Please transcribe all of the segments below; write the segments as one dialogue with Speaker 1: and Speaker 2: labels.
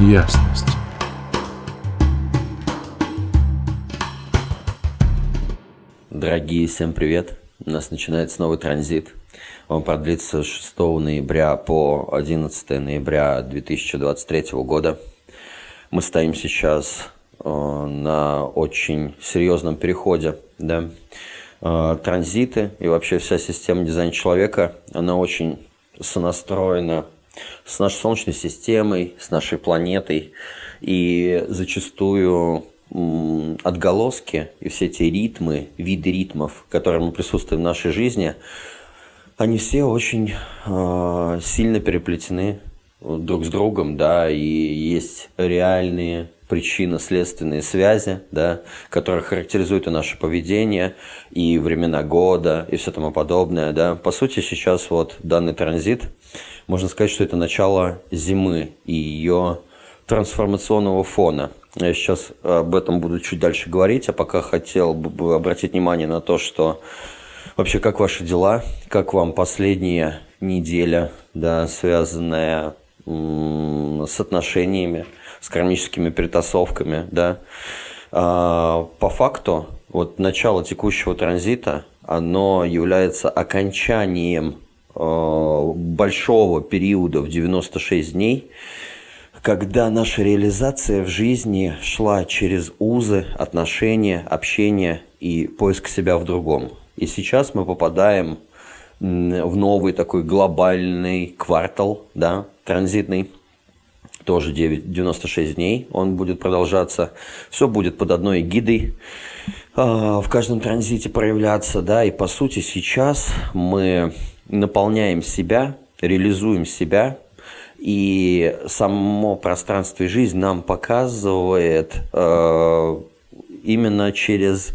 Speaker 1: ясность.
Speaker 2: Дорогие, всем привет! У нас начинается новый транзит. Он продлится с 6 ноября по 11 ноября 2023 года. Мы стоим сейчас э, на очень серьезном переходе. Да? Э, транзиты и вообще вся система дизайна человека, она очень сонастроена с нашей Солнечной системой, с нашей планетой. И зачастую отголоски и все эти ритмы, виды ритмов, которые мы присутствуем в нашей жизни, они все очень э, сильно переплетены друг с другом, да, и есть реальные причинно-следственные связи, да, которые характеризуют и наше поведение, и времена года, и все тому подобное, да. По сути, сейчас вот данный транзит, можно сказать, что это начало зимы и ее трансформационного фона. Я сейчас об этом буду чуть дальше говорить, а пока хотел бы обратить внимание на то, что вообще как ваши дела, как вам последняя неделя, да, связанная с отношениями, с кармическими перетасовками, да. А, по факту, вот начало текущего транзита, оно является окончанием большого периода в 96 дней, когда наша реализация в жизни шла через узы, отношения, общение и поиск себя в другом. И сейчас мы попадаем в новый такой глобальный квартал, да, транзитный, тоже 9, 96 дней он будет продолжаться. Все будет под одной гидой э, в каждом транзите проявляться, да, и по сути сейчас мы наполняем себя, реализуем себя, и само пространство и жизнь нам показывает э, именно через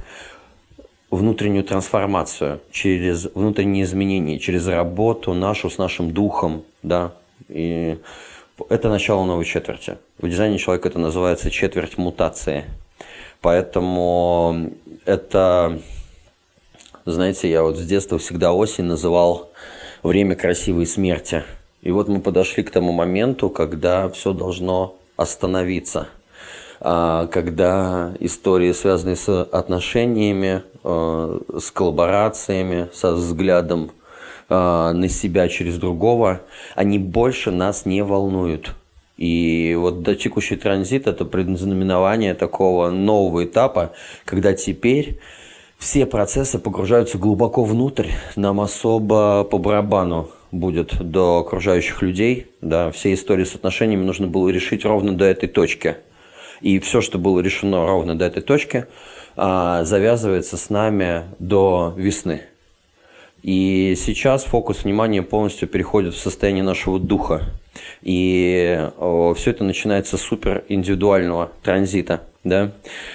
Speaker 2: внутреннюю трансформацию, через внутренние изменения, через работу нашу с нашим духом, да, и это начало новой четверти. В дизайне человека это называется четверть мутации. Поэтому это, знаете, я вот с детства всегда осень называл время красивой смерти – и вот мы подошли к тому моменту, когда все должно остановиться, а, когда истории, связанные с отношениями, а, с коллаборациями, со взглядом а, на себя через другого, они больше нас не волнуют. И вот до текущий транзит – это предзнаменование такого нового этапа, когда теперь все процессы погружаются глубоко внутрь, нам особо по барабану будет до окружающих людей, да, все истории с отношениями нужно было решить ровно до этой точки. И все, что было решено ровно до этой точки, а, завязывается с нами до весны. И сейчас фокус внимания полностью переходит в состояние нашего духа. И все это начинается с супер индивидуального транзита. Да?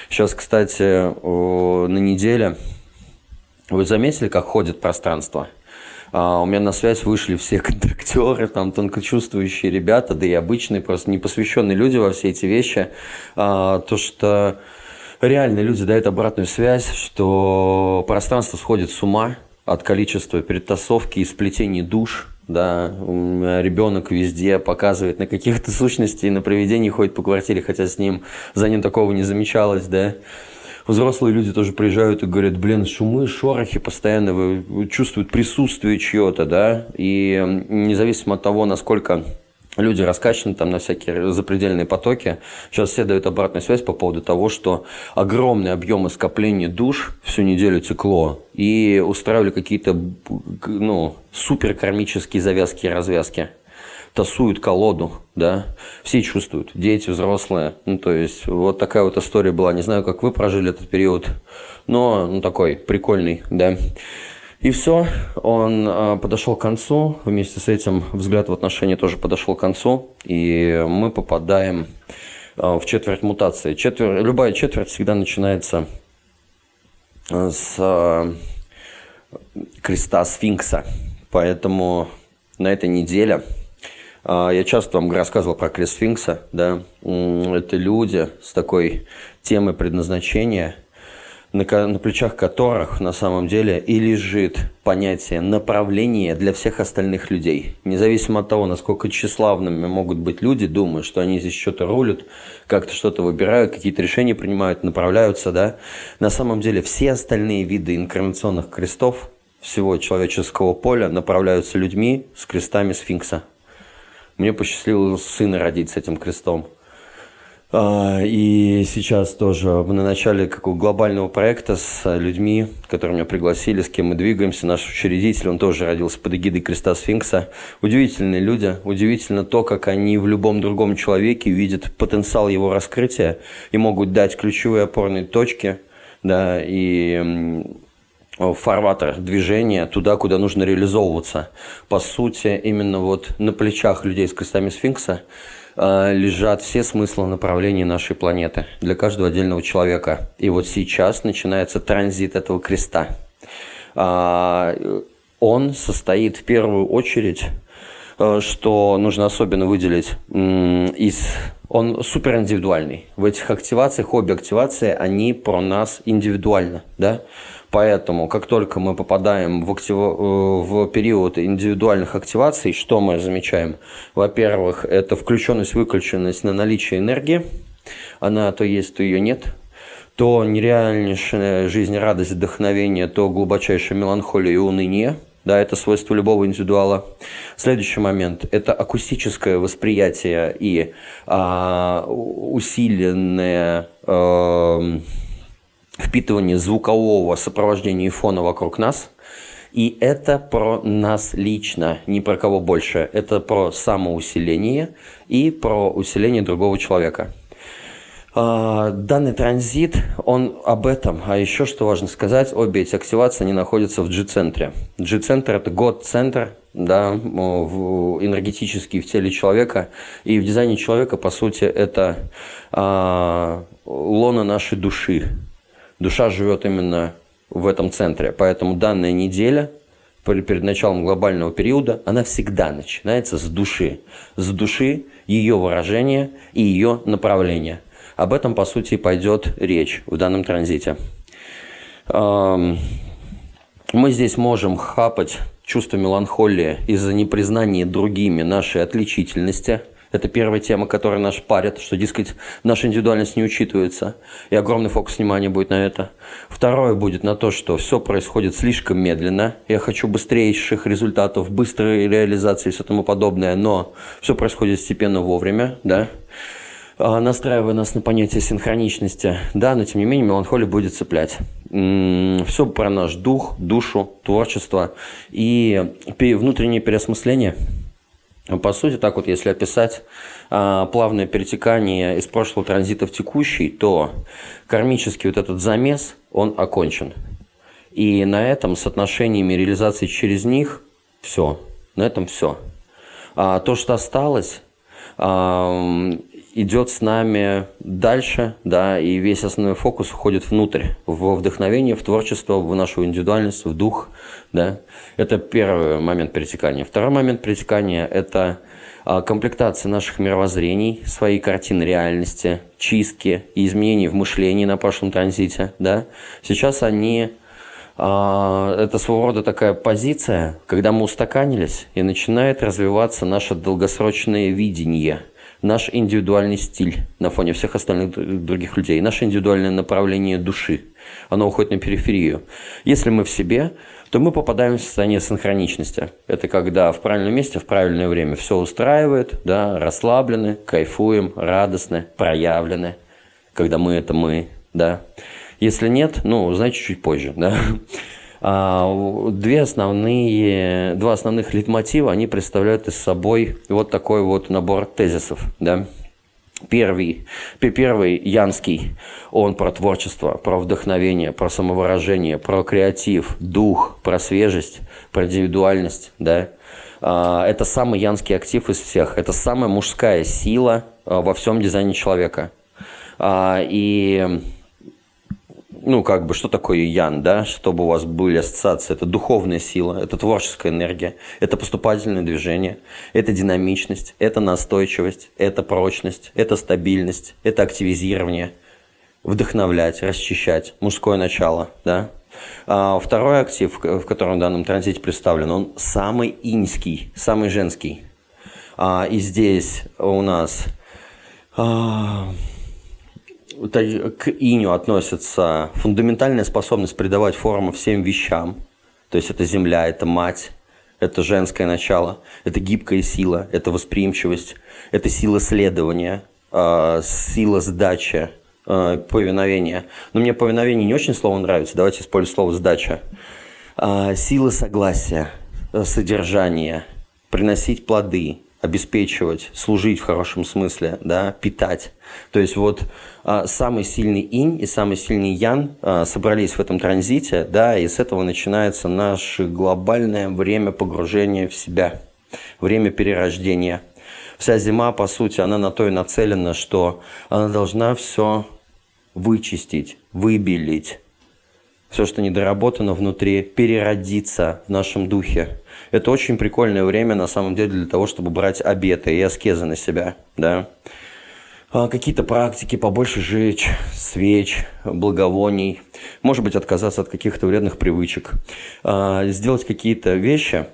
Speaker 2: Сейчас, кстати, на неделе вы заметили, как ходит пространство? А, у меня на связь вышли все контрактеры, там тонкочувствующие ребята, да и обычные, просто непосвященные люди во все эти вещи. А, то, что реально люди дают обратную связь, что пространство сходит с ума от количества перетасовки и сплетений душ, да, ребенок везде показывает на каких-то сущностей, на привидении ходит по квартире, хотя с ним, за ним такого не замечалось, да, взрослые люди тоже приезжают и говорят, блин, шумы, шорохи постоянно чувствуют присутствие чьего-то, да, и независимо от того, насколько люди раскачаны там на всякие запредельные потоки. Сейчас все дают обратную связь по поводу того, что огромные объемы скопления душ всю неделю текло и устраивали какие-то ну, суперкармические завязки и развязки тасуют колоду, да, все чувствуют, дети, взрослые, ну, то есть, вот такая вот история была, не знаю, как вы прожили этот период, но, ну, такой прикольный, да. И все, он э, подошел к концу, вместе с этим взгляд в отношении тоже подошел к концу, и мы попадаем э, в четверть мутации. Четверть, любая четверть всегда начинается с э, креста сфинкса, поэтому на этой неделе а, я часто вам рассказывал про крест сфинкса, да, это люди с такой темой предназначения, на, на плечах которых на самом деле и лежит понятие направления для всех остальных людей. Независимо от того, насколько тщеславными могут быть люди, думают, что они здесь что-то рулят, как-то что-то выбирают, какие-то решения принимают, направляются, да. На самом деле все остальные виды инкарнационных крестов всего человеческого поля направляются людьми с крестами сфинкса. Мне посчастливилось сына родить с этим крестом – и сейчас тоже на начале какого глобального проекта с людьми, которые меня пригласили, с кем мы двигаемся. Наш учредитель, он тоже родился под эгидой Креста Сфинкса. Удивительные люди, удивительно то, как они в любом другом человеке видят потенциал его раскрытия и могут дать ключевые опорные точки, да, и фарватер движения туда, куда нужно реализовываться. По сути, именно вот на плечах людей с крестами сфинкса лежат все смыслы направления нашей планеты для каждого отдельного человека. И вот сейчас начинается транзит этого креста. А, он состоит в первую очередь, э, что нужно особенно выделить, из он супер индивидуальный. В этих активациях, обе активации, они про нас индивидуально, да. Поэтому, как только мы попадаем в, актив... Э, в период индивидуальных активаций, что мы замечаем? Во-первых, это включенность, выключенность на наличие энергии. Она то есть, то ее нет. То нереальнейшая жизнь, радость, вдохновение, то глубочайшая меланхолия и уныние. Да, это свойство любого индивидуала. Следующий момент – это акустическое восприятие и а, усиленное а, впитывание звукового сопровождения и фона вокруг нас. И это про нас лично, не про кого больше. Это про самоусиление и про усиление другого человека. А, данный транзит, он об этом. А еще что важно сказать, обе эти активации, они находятся в G-центре. G-центр – это год-центр, да, в, энергетический в теле человека. И в дизайне человека, по сути, это а, лона нашей души. Душа живет именно в этом центре. Поэтому данная неделя перед началом глобального периода, она всегда начинается с души. С души ее выражения и ее направления. Об этом, по сути, пойдет речь в данном транзите. Мы здесь можем хапать чувство меланхолии из-за непризнания другими нашей отличительности – это первая тема, которая нас парит, что, дескать, наша индивидуальность не учитывается, и огромный фокус внимания будет на это. Второе будет на то, что все происходит слишком медленно, я хочу быстрейших результатов, быстрой реализации и все тому подобное, но все происходит постепенно вовремя, да, а, настраивая нас на понятие синхроничности, да, но тем не менее меланхолия будет цеплять. Все про наш дух, душу, творчество и внутреннее переосмысление – по сути, так вот, если описать а, плавное перетекание из прошлого транзита в текущий, то кармический вот этот замес, он окончен. И на этом с отношениями реализации через них все. На этом все. А то, что осталось, а, идет с нами дальше, да, и весь основной фокус уходит внутрь, в вдохновение, в творчество, в нашу индивидуальность, в дух, да. Это первый момент перетекания. Второй момент перетекания – это а, комплектация наших мировоззрений, своей картины реальности, чистки и изменений в мышлении на прошлом транзите, да. Сейчас они а, это своего рода такая позиция, когда мы устаканились, и начинает развиваться наше долгосрочное видение – наш индивидуальный стиль на фоне всех остальных других людей, наше индивидуальное направление души. Оно уходит на периферию. Если мы в себе, то мы попадаем в состояние синхроничности. Это когда в правильном месте, в правильное время все устраивает, да, расслаблены, кайфуем, радостны, проявлены. Когда мы – это мы, да. Если нет, ну, значит, чуть позже, да. А, две основные, два основных литмотива, они представляют из собой вот такой вот набор тезисов. Да? Первый, первый Янский, он про творчество, про вдохновение, про самовыражение, про креатив, дух, про свежесть, про индивидуальность. Да? А, это самый янский актив из всех. Это самая мужская сила а, во всем дизайне человека. И ну, как бы, что такое ян, да, чтобы у вас были ассоциации. Это духовная сила, это творческая энергия, это поступательное движение, это динамичность, это настойчивость, это прочность, это стабильность, это активизирование. вдохновлять, расчищать, мужское начало, да. А второй актив, в котором в данном транзите представлен, он самый инский, самый женский. А, и здесь у нас а, к иню относится фундаментальная способность придавать форму всем вещам. То есть это земля, это мать, это женское начало, это гибкая сила, это восприимчивость, это сила следования, а, сила сдачи, а, повиновения. Но мне повиновение не очень слово нравится, давайте используем слово сдача. А, сила согласия, содержания, приносить плоды, обеспечивать, служить в хорошем смысле, да, питать. То есть вот а, самый сильный инь и самый сильный ян а, собрались в этом транзите, да, и с этого начинается наше глобальное время погружения в себя, время перерождения. Вся зима, по сути, она на то и нацелена, что она должна все вычистить, выбелить, все, что недоработано внутри, переродиться в нашем духе. Это очень прикольное время, на самом деле, для того, чтобы брать обеты и аскезы на себя, да. А, какие-то практики, побольше жечь, свеч, благовоний. Может быть, отказаться от каких-то вредных привычек. А, сделать какие-то вещи,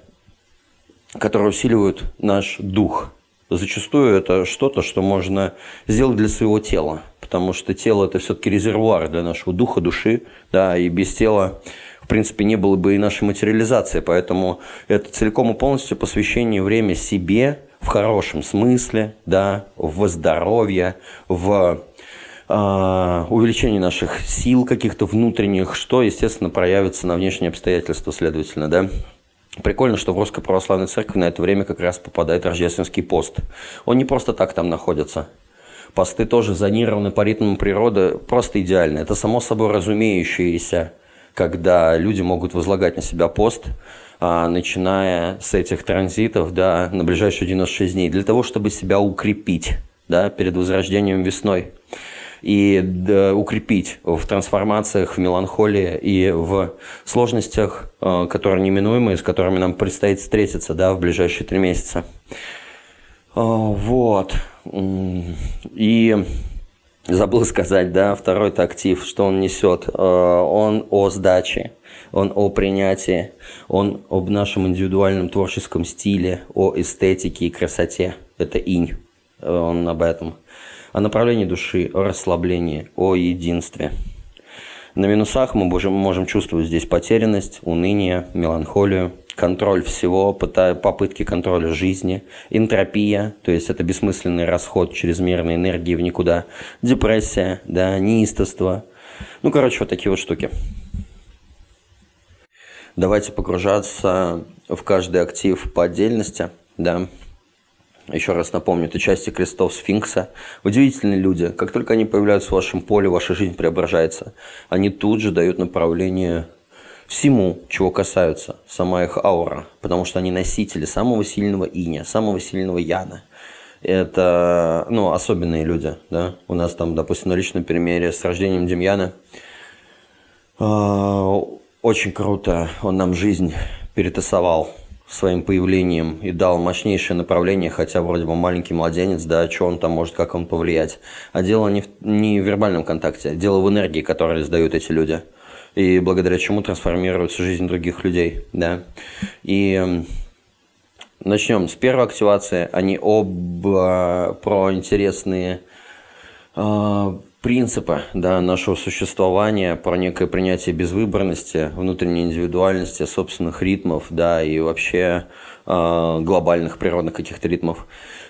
Speaker 2: которые усиливают наш дух. Зачастую это что-то, что можно сделать для своего тела потому что тело – это все-таки резервуар для нашего духа, души, да, и без тела, в принципе, не было бы и нашей материализации, поэтому это целиком и полностью посвящение время себе в хорошем смысле, да, в здоровье, в э, увеличении наших сил каких-то внутренних, что, естественно, проявится на внешние обстоятельства, следовательно, да. Прикольно, что в Русской Православной Церкви на это время как раз попадает рождественский пост. Он не просто так там находится – Посты тоже зонированы по ритмам природы просто идеально. Это само собой разумеющееся, когда люди могут возлагать на себя пост, а, начиная с этих транзитов да, на ближайшие 96 дней, для того, чтобы себя укрепить да, перед возрождением весной и да, укрепить в трансформациях, в меланхолии и в сложностях, а, которые неминуемы, с которыми нам предстоит встретиться да, в ближайшие три месяца. А, вот. И забыл сказать, да, второй актив, что он несет. А, он о сдаче, он о принятии, он об нашем индивидуальном творческом стиле, о эстетике и красоте. Это инь, он об этом. О направлении души, о расслаблении, о единстве. На минусах мы можем чувствовать здесь потерянность, уныние, меланхолию – контроль всего, попытки контроля жизни, энтропия, то есть это бессмысленный расход чрезмерной энергии в никуда, депрессия, да, неистовство. Ну, короче, вот такие вот штуки. Давайте погружаться в каждый актив по отдельности, да. Еще раз напомню, это части крестов сфинкса. Удивительные люди. Как только они появляются в вашем поле, ваша жизнь преображается. Они тут же дают направление всему, чего касаются сама их аура, потому что они носители самого сильного иня, самого сильного яна. Это, ну, особенные люди, да. У нас там, допустим, на личном примере с рождением Демьяна э, очень круто он нам жизнь перетасовал своим появлением и дал мощнейшее направление, хотя вроде бы маленький младенец, да, что он там может, как он повлиять. А дело не в, не в вербальном контакте, а дело в энергии, которую издают эти люди – и благодаря чему трансформируется жизнь других людей, да. И начнем с первой активации. Они оба про интересные э, принципы да, нашего существования, про некое принятие безвыборности, внутренней индивидуальности, собственных ритмов, да, и вообще э, глобальных природных каких-то ритмов.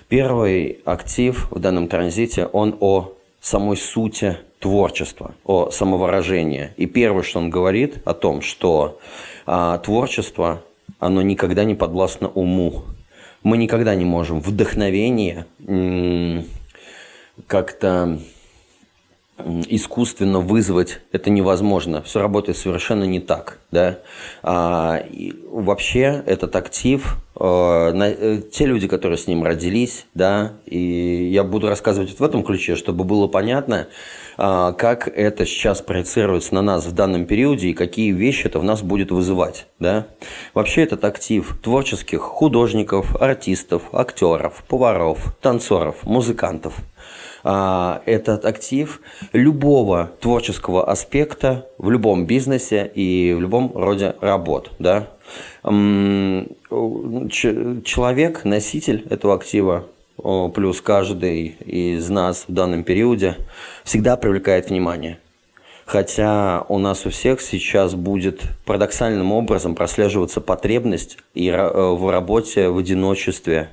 Speaker 2: Первый актив в данном транзите, он о самой сути творчества, о самовыражении. И первое, что он говорит о том, что а, творчество, оно никогда не подвластно уму. Мы никогда не можем вдохновение как-то искусственно вызвать это невозможно. Все работает совершенно не так. да. А, и вообще этот актив, э, на, э, те люди, которые с ним родились, да, и я буду рассказывать в этом ключе, чтобы было понятно, э, как это сейчас проецируется на нас в данном периоде и какие вещи это в нас будет вызывать, да. Вообще этот актив творческих художников, артистов, актеров, поваров, танцоров, музыкантов – а, этот актив любого творческого аспекта в любом бизнесе и в любом роде работ. Да? Человек, носитель этого актива, плюс каждый из нас в данном периоде, всегда привлекает внимание. Хотя у нас у всех сейчас будет парадоксальным образом прослеживаться потребность и в работе в одиночестве,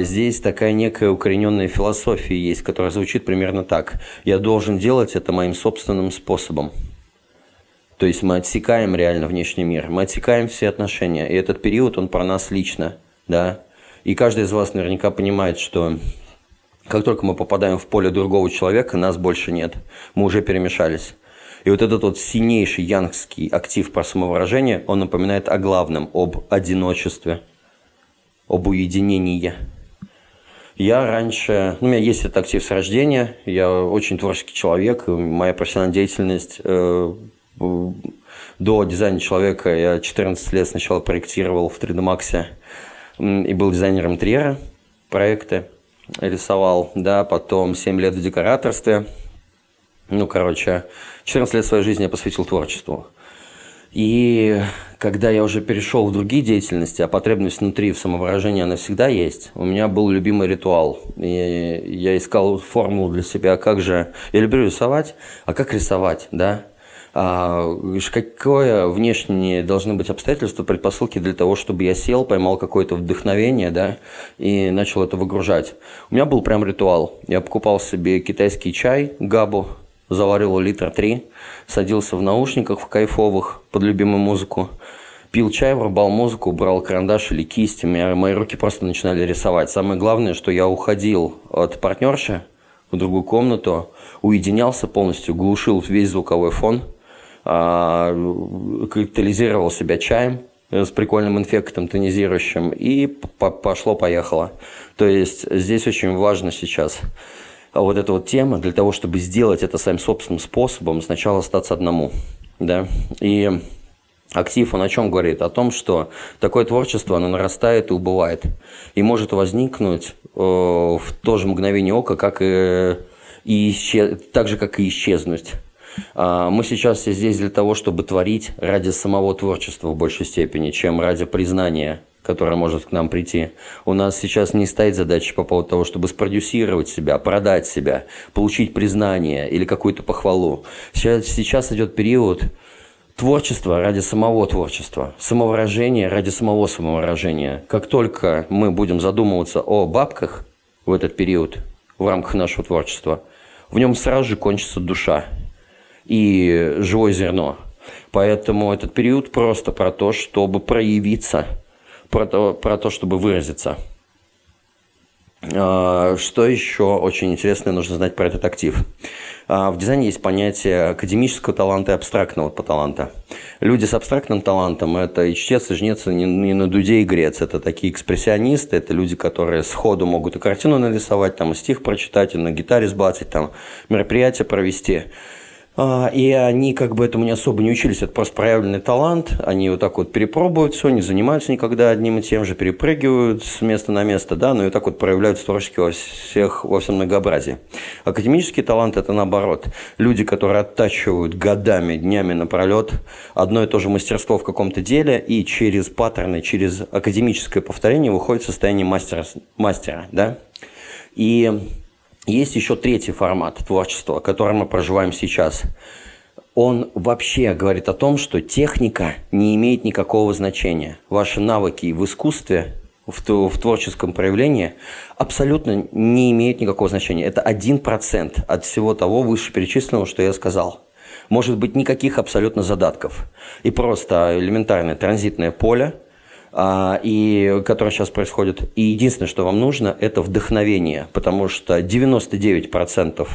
Speaker 2: здесь такая некая укорененная философия есть, которая звучит примерно так. Я должен делать это моим собственным способом. То есть мы отсекаем реально внешний мир, мы отсекаем все отношения. И этот период, он про нас лично, да. И каждый из вас наверняка понимает, что как только мы попадаем в поле другого человека, нас больше нет. Мы уже перемешались. И вот этот вот сильнейший янгский актив про самовыражение, он напоминает о главном, об одиночестве – об уединении. Я раньше, ну, у меня есть этот актив с рождения, я очень творческий человек, моя профессиональная деятельность э, до дизайна человека я 14 лет сначала проектировал в 3D Max и был дизайнером интерьера, проекты рисовал, да, потом 7 лет в декораторстве, ну, короче, 14 лет своей жизни я посвятил творчеству. И когда я уже перешел в другие деятельности, а потребность внутри в самовыражении, она всегда есть, у меня был любимый ритуал. И я искал формулу для себя, как же... Я люблю рисовать, а как рисовать, да? А, какое внешние должны быть обстоятельства, предпосылки для того, чтобы я сел, поймал какое-то вдохновение, да, и начал это выгружать. У меня был прям ритуал. Я покупал себе китайский чай, габу, заварил литр три, садился в наушниках в кайфовых под любимую музыку, пил чай, врубал музыку, брал карандаш или кисть, меня, мои руки просто начинали рисовать. Самое главное, что я уходил от партнерши в другую комнату, уединялся полностью, глушил весь звуковой фон, а, кристаллизировал себя чаем, с прикольным инфектом тонизирующим, и пошло-поехало. То есть здесь очень важно сейчас вот эта вот тема для того, чтобы сделать это своим собственным способом, сначала остаться одному. Да? И актив, он о чем говорит? О том, что такое творчество, оно нарастает и убывает. И может возникнуть э, в то же мгновение ока, как и, и исчез, так же, как и исчезнуть. А, мы сейчас все здесь для того, чтобы творить ради самого творчества в большей степени, чем ради признания которая может к нам прийти. У нас сейчас не стоит задача по поводу того, чтобы спродюсировать себя, продать себя, получить признание или какую-то похвалу. Сейчас, сейчас идет период творчества ради самого творчества, самовыражения ради самого самовыражения. Как только мы будем задумываться о бабках в этот период в рамках нашего творчества, в нем сразу же кончится душа и живое зерно. Поэтому этот период просто про то, чтобы проявиться – про то, про то чтобы выразиться. А, что еще очень интересное нужно знать про этот актив? А, в дизайне есть понятие академического таланта и абстрактного таланта. Люди с абстрактным талантом – это и чтец, и жнец, и не на дуде и грец. Это такие экспрессионисты, это люди, которые сходу могут и картину нарисовать, там, и стих прочитать, и на гитаре сбацать, там, мероприятие провести – и они как бы этому не особо не учились, это просто проявленный талант. Они вот так вот перепробуют все, не занимаются никогда одним и тем же, перепрыгивают с места на место, да, но и вот так вот проявляют творчески во, всех, во всем многообразии. Академический талант – это наоборот. Люди, которые оттачивают годами, днями напролет одно и то же мастерство в каком-то деле, и через паттерны, через академическое повторение выходит в состояние мастера, мастера да. И есть еще третий формат творчества, который мы проживаем сейчас. Он вообще говорит о том, что техника не имеет никакого значения. Ваши навыки в искусстве, в, в творческом проявлении абсолютно не имеют никакого значения. Это один процент от всего того вышеперечисленного, что я сказал. Может быть никаких абсолютно задатков. И просто элементарное транзитное поле – и, которое сейчас происходит. И единственное, что вам нужно, это вдохновение, потому что 99%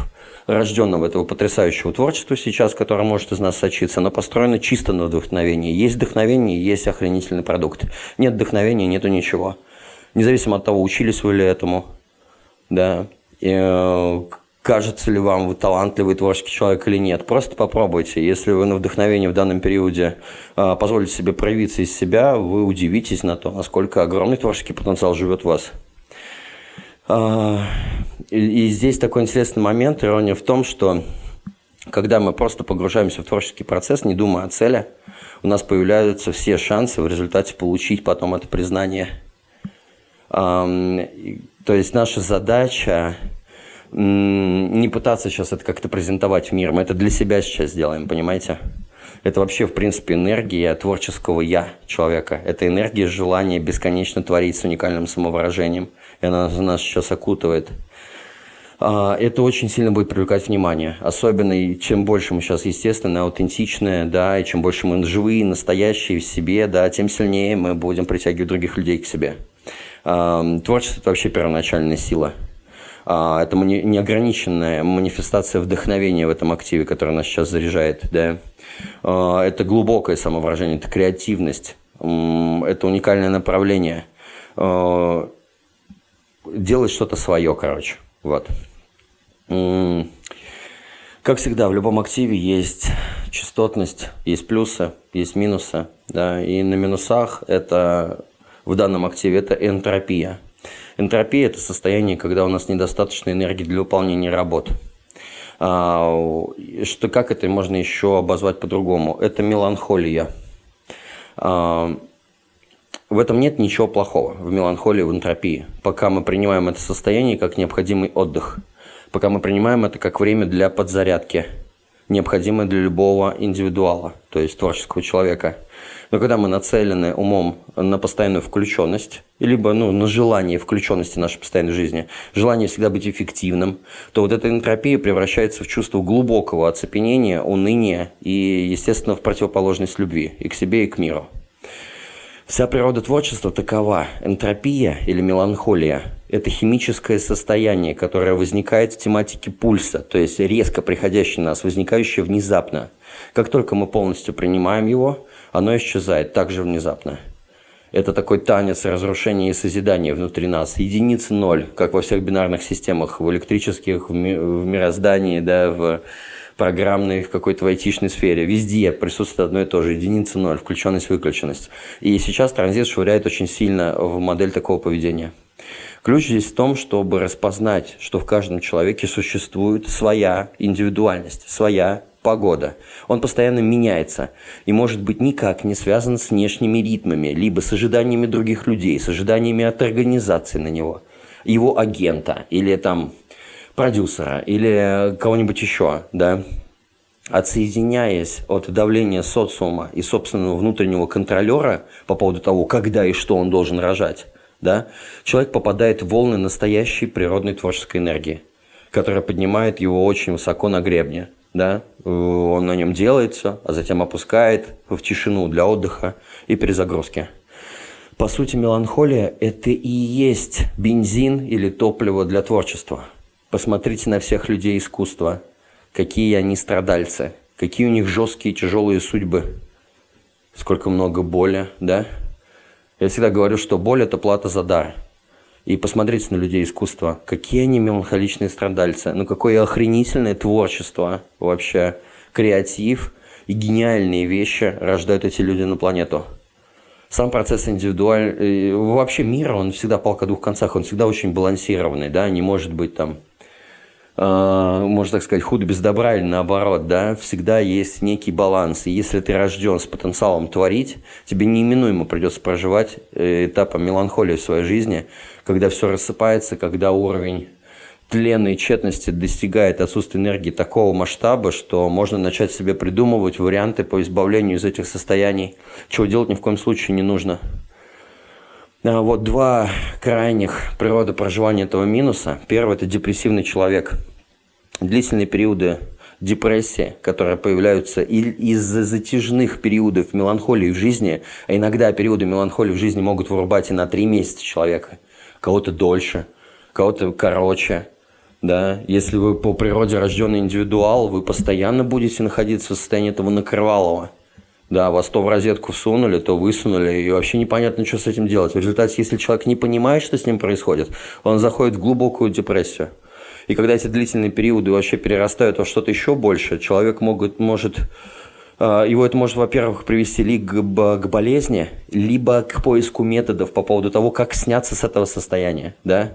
Speaker 2: рожденного этого потрясающего творчества сейчас, которое может из нас сочиться, оно построено чисто на вдохновении. Есть вдохновение, есть охранительный продукт. Нет вдохновения, нету ничего. Независимо от того, учились вы ли этому, да, и, э, кажется ли вам, вы талантливый творческий человек или нет. Просто попробуйте. Если вы на вдохновение в данном периоде э, позволите себе проявиться из себя, вы удивитесь на то, насколько огромный творческий потенциал живет в вас. Э, и, и здесь такой интересный момент, ирония в том, что когда мы просто погружаемся в творческий процесс, не думая о цели, у нас появляются все шансы в результате получить потом это признание. То есть наша задача не пытаться сейчас это как-то презентовать в мир, мы это для себя сейчас делаем, понимаете? Это вообще, в принципе, энергия творческого «я» человека. Это энергия желания бесконечно творить с уникальным самовыражением. И она нас сейчас окутывает. А, это очень сильно будет привлекать внимание. Особенно, чем больше мы сейчас естественные, аутентичные, да, и чем больше мы живые, настоящие в себе, да, тем сильнее мы будем притягивать других людей к себе. Творчество – это вообще первоначальная сила. А, это неограниченная манифестация вдохновения в этом активе, который нас сейчас заряжает, да. Это глубокое самовыражение, это креативность, это уникальное направление. Делать что-то свое, короче. Вот. Как всегда, в любом активе есть частотность, есть плюсы, есть минусы. Да? И на минусах это в данном активе это энтропия. Энтропия – это состояние, когда у нас недостаточно энергии для выполнения работ. А, что, как это можно еще обозвать по-другому? Это меланхолия. А, в этом нет ничего плохого, в меланхолии, в энтропии, пока мы принимаем это состояние как необходимый отдых, пока мы принимаем это как время для подзарядки, необходимое для любого индивидуала, то есть творческого человека. Но когда мы нацелены умом на постоянную включенность, либо ну, на желание включенности нашей постоянной жизни, желание всегда быть эффективным, то вот эта энтропия превращается в чувство глубокого оцепенения, уныния и, естественно, в противоположность любви и к себе, и к миру. Вся природа творчества такова. Энтропия или меланхолия – это химическое состояние, которое возникает в тематике пульса, то есть резко приходящее на нас, возникающее внезапно. Как только мы полностью принимаем его, оно исчезает также внезапно. Это такой танец разрушения и созидания внутри нас. Единицы ноль, как во всех бинарных системах, в электрических, в, ми в мироздании, да, в программной, в какой-то айтишной сфере. Везде присутствует одно и то же. Единица ноль, включенность, выключенность. И сейчас транзит швыряет очень сильно в модель такого поведения. Ключ здесь в том, чтобы распознать, что в каждом человеке существует своя индивидуальность, своя погода. Он постоянно меняется и может быть никак не связан с внешними ритмами, либо с ожиданиями других людей, с ожиданиями от организации на него, его агента или там продюсера или кого-нибудь еще, да, отсоединяясь от давления социума и собственного внутреннего контролера по поводу того, когда и что он должен рожать, да, человек попадает в волны настоящей природной творческой энергии, которая поднимает его очень высоко на гребне. Да? Он на нем делается, а затем опускает в тишину для отдыха и перезагрузки. По сути, меланхолия – это и есть бензин или топливо для творчества – Посмотрите на всех людей искусства, какие они страдальцы, какие у них жесткие тяжелые судьбы, сколько много боли, да? Я всегда говорю, что боль – это плата за дар. И посмотрите на людей искусства, какие они меланхоличные страдальцы, ну какое охренительное творчество вообще, креатив и гениальные вещи рождают эти люди на планету. Сам процесс индивидуальный, вообще мир, он всегда палка о двух концах, он всегда очень балансированный, да, не может быть там э, можно так сказать, худо без добра или наоборот, да, всегда есть некий баланс. И если ты рожден с потенциалом творить, тебе неименуемо придется проживать э, этапом меланхолии в своей жизни, когда все рассыпается, когда уровень тлена и тщетности достигает отсутствия энергии такого масштаба, что можно начать себе придумывать варианты по избавлению из этих состояний, чего делать ни в коем случае не нужно. А вот два крайних природы проживания этого минуса. Первый – это депрессивный человек. Длительные периоды депрессии, которые появляются из-за затяжных периодов меланхолии в жизни, а иногда периоды меланхолии в жизни могут вырубать и на три месяца человека, кого-то дольше, кого-то короче, да, если вы по природе рожденный индивидуал, вы постоянно будете находиться в состоянии этого накрывалого. Да, вас то в розетку всунули, то высунули, и вообще непонятно, что с этим делать. В результате, если человек не понимает, что с ним происходит, он заходит в глубокую депрессию. И когда эти длительные периоды вообще перерастают во что-то еще больше, человек могут, может а, его это может, во-первых, привести либо к болезни, либо к поиску методов по поводу того, как сняться с этого состояния, да?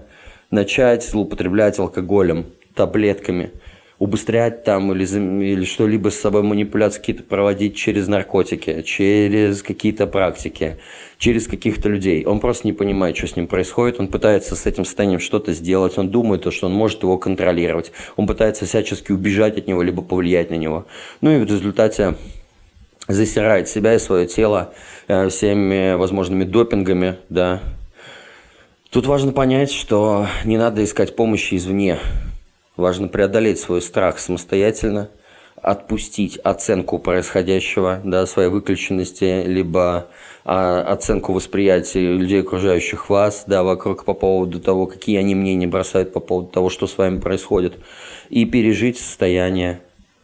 Speaker 2: Начать злоупотреблять алкоголем, таблетками – убыстрять там или, или что-либо с собой манипуляции какие-то проводить через наркотики, через какие-то практики, через каких-то людей. Он просто не понимает, что с ним происходит, он пытается с этим состоянием что-то сделать, он думает, что он может его контролировать, он пытается всячески убежать от него, либо повлиять на него. Ну и в результате засирает себя и свое тело э, всеми возможными допингами, да. Тут важно понять, что не надо искать помощи извне. Важно преодолеть свой страх самостоятельно, отпустить оценку происходящего, да, своей выключенности, либо а, оценку восприятия людей, окружающих вас, да, вокруг по поводу того, какие они мнения бросают по поводу того, что с вами происходит, и пережить состояние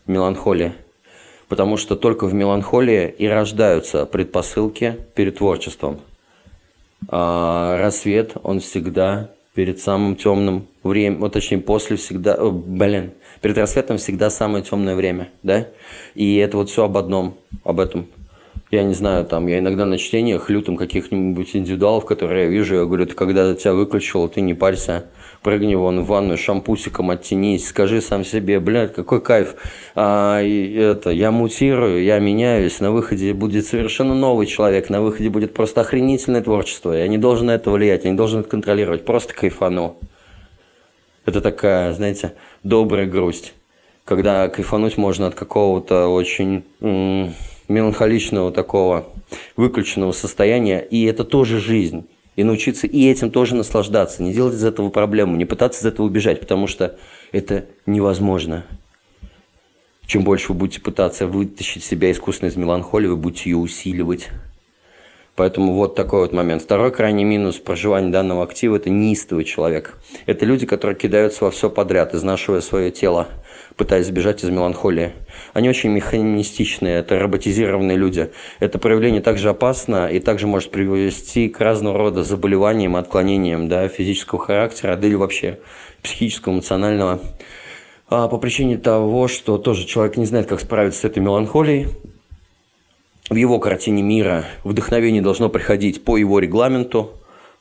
Speaker 2: меланхолии. Потому что только в меланхолии и рождаются предпосылки перед творчеством. А рассвет, он всегда перед самым темным временем, вот точнее после всегда, о, блин, перед рассветом всегда самое темное время, да? И это вот все об одном, об этом. Я не знаю, там, я иногда на чтениях лютом каких-нибудь индивидуалов, которые я вижу, я говорю, ты когда тебя выключил, ты не парься, прыгни вон в ванную, шампусиком оттянись, скажи сам себе, блядь, какой кайф. А, и это, я мутирую, я меняюсь, на выходе будет совершенно новый человек, на выходе будет просто охренительное творчество. Я не должен на это влиять, я не должен это контролировать, просто кайфану. Это такая, знаете, добрая грусть, когда кайфануть можно от какого-то очень меланхоличного такого выключенного состояния, и это тоже жизнь и научиться и этим тоже наслаждаться, не делать из этого проблему, не пытаться из этого убежать, потому что это невозможно. Чем больше вы будете пытаться вытащить себя искусственно из меланхолии, вы будете ее усиливать. Поэтому вот такой вот момент. Второй крайний минус проживания данного актива – это неистовый человек. Это люди, которые кидаются во все подряд, изнашивая свое тело – пытаясь сбежать из меланхолии. Они очень механистичные, это роботизированные люди. Это проявление также опасно и также может привести к разного рода заболеваниям, отклонениям да, физического характера, да или вообще психического, эмоционального. А по причине того, что тоже человек не знает, как справиться с этой меланхолией, в его картине мира вдохновение должно приходить по его регламенту,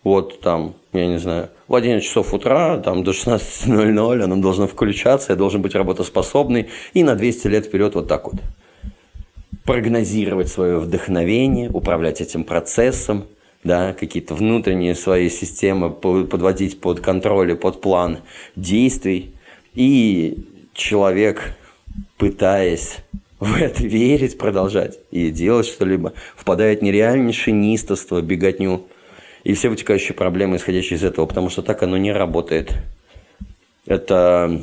Speaker 2: вот там, я не знаю, в 11 часов утра, там до 16.00 она должна включаться, я должен быть работоспособный, и на 200 лет вперед вот так вот. Прогнозировать свое вдохновение, управлять этим процессом, да, какие-то внутренние свои системы подводить под контроль и под план действий. И человек, пытаясь в это верить, продолжать и делать что-либо, впадает в нереальнейшее неистовство, беготню – и все вытекающие проблемы, исходящие из этого, потому что так оно не работает. Это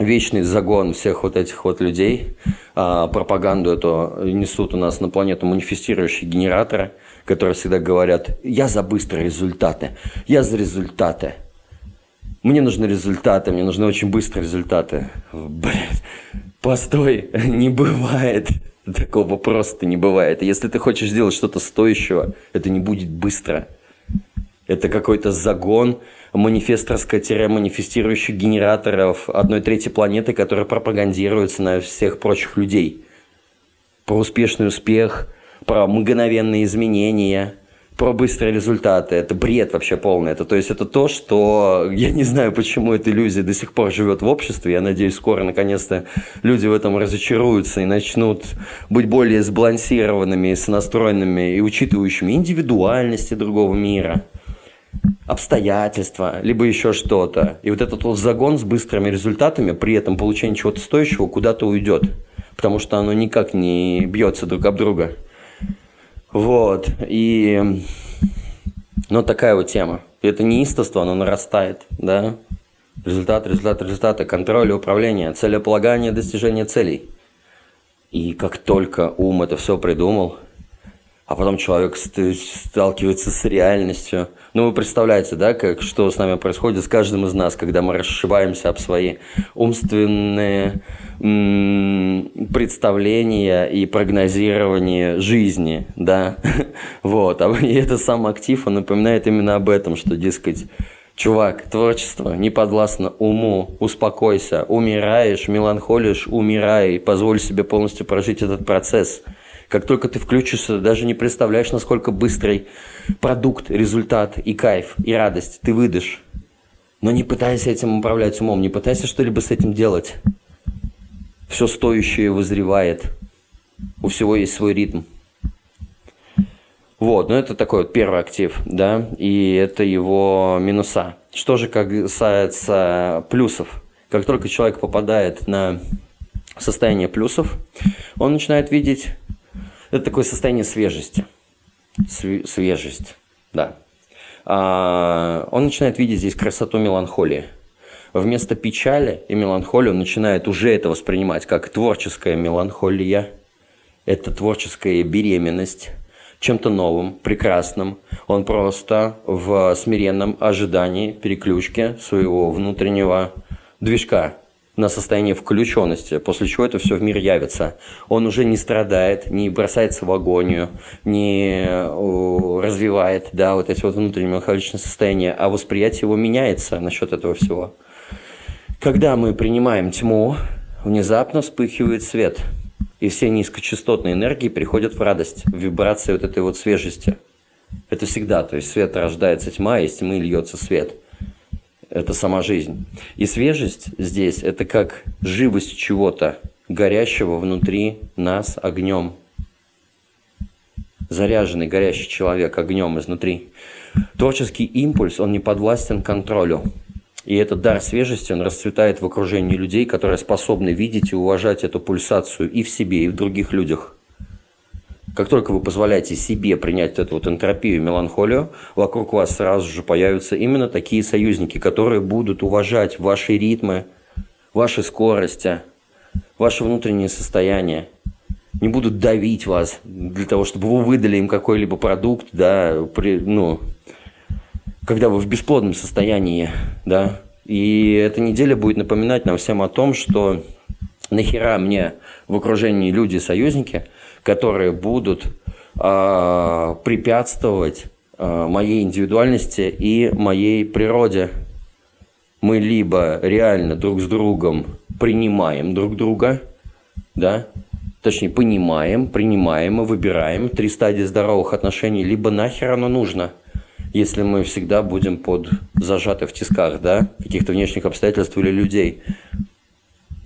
Speaker 2: вечный загон всех вот этих вот людей. А, пропаганду эту несут у нас на планету манифестирующие генераторы, которые всегда говорят, я за быстрые результаты, я за результаты. Мне нужны результаты, мне нужны очень быстрые результаты. Блядь, постой, не бывает. Такого просто не бывает. Если ты хочешь сделать что-то стоящего, это не будет быстро. Это какой-то загон манифесторско-манифестирующих генераторов одной трети планеты, который пропагандируется на всех прочих людей. Про успешный успех, про мгновенные изменения, про быстрые результаты. Это бред вообще полный. Это, то есть это то, что я не знаю, почему эта иллюзия до сих пор живет в обществе. Я надеюсь, скоро наконец-то люди в этом разочаруются и начнут быть более сбалансированными, сонастроенными и учитывающими индивидуальности другого мира – обстоятельства, либо еще что-то. И вот этот вот загон с быстрыми результатами, при этом получение чего-то стоящего, куда-то уйдет. Потому что оно никак не бьется друг об друга. Вот. И... Ну, такая вот тема. Это неистовство, оно нарастает, да? Результат, результат, результаты, контроль управление, целеполагание, достижение целей. И как только ум это все придумал, а потом человек сталкивается с реальностью. Ну, вы представляете, да, как, что с нами происходит с каждым из нас, когда мы расшибаемся об свои умственные представления и прогнозирование жизни, да, вот, а и это сам актив, он напоминает именно об этом, что, дескать, Чувак, творчество не подвластно уму, успокойся, умираешь, меланхолишь, умирай, позволь себе полностью прожить этот процесс – как только ты включишься, даже не представляешь, насколько быстрый продукт, результат и кайф, и радость ты выдашь. Но не пытайся этим управлять умом, не пытайся что-либо с этим делать. Все стоящее вызревает. У всего есть свой ритм. Вот, ну это такой вот первый актив, да, и это его минуса. Что же касается плюсов? Как только человек попадает на состояние плюсов, он начинает видеть это такое состояние свежести. Свежесть, да. А, он начинает видеть здесь красоту меланхолии. Вместо печали и меланхолии он начинает уже это воспринимать как творческая меланхолия. Это творческая беременность чем-то новым, прекрасным. Он просто в смиренном ожидании переключки своего внутреннего движка, на состояние включенности, после чего это все в мир явится. Он уже не страдает, не бросается в агонию, не развивает да, вот эти вот внутренние меланхоличные состояния, а восприятие его меняется насчет этого всего. Когда мы принимаем тьму, внезапно вспыхивает свет, и все низкочастотные энергии приходят в радость, в вибрации вот этой вот свежести. Это всегда, то есть свет рождается тьма, из тьмы льется свет – это сама жизнь. И свежесть здесь – это как живость чего-то, горящего внутри нас огнем. Заряженный, горящий человек огнем изнутри. Творческий импульс, он не подвластен контролю. И этот дар свежести, он расцветает в окружении людей, которые способны видеть и уважать эту пульсацию и в себе, и в других людях. Как только вы позволяете себе принять эту вот энтропию меланхолию, вокруг вас сразу же появятся именно такие союзники, которые будут уважать ваши ритмы, ваши скорости, ваше внутреннее состояние. Не будут давить вас для того, чтобы вы выдали им какой-либо продукт, да, при, ну, когда вы в бесплодном состоянии, да. И эта неделя будет напоминать нам всем о том, что нахера мне в окружении люди-союзники – которые будут э, препятствовать э, моей индивидуальности и моей природе. Мы либо реально друг с другом принимаем друг друга, да, точнее понимаем, принимаем и выбираем три стадии здоровых отношений, либо нахер оно нужно, если мы всегда будем под зажаты в тисках, да, каких-то внешних обстоятельств или людей.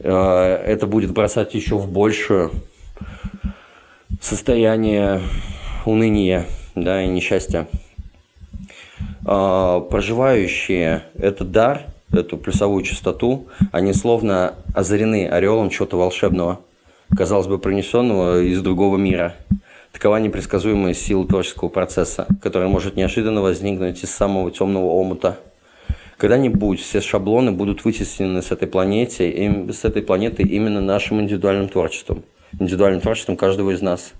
Speaker 2: Э, это будет бросать еще в большую состояние уныния да, и несчастья. А, проживающие этот дар, эту плюсовую частоту, они словно озарены ореолом чего-то волшебного, казалось бы, принесенного из другого мира. Такова непредсказуемая сила творческого процесса, которая может неожиданно возникнуть из самого темного омута. Когда-нибудь все шаблоны будут вытеснены с этой планеты, с этой планеты именно нашим индивидуальным творчеством – индивидуальным творчеством каждого из нас.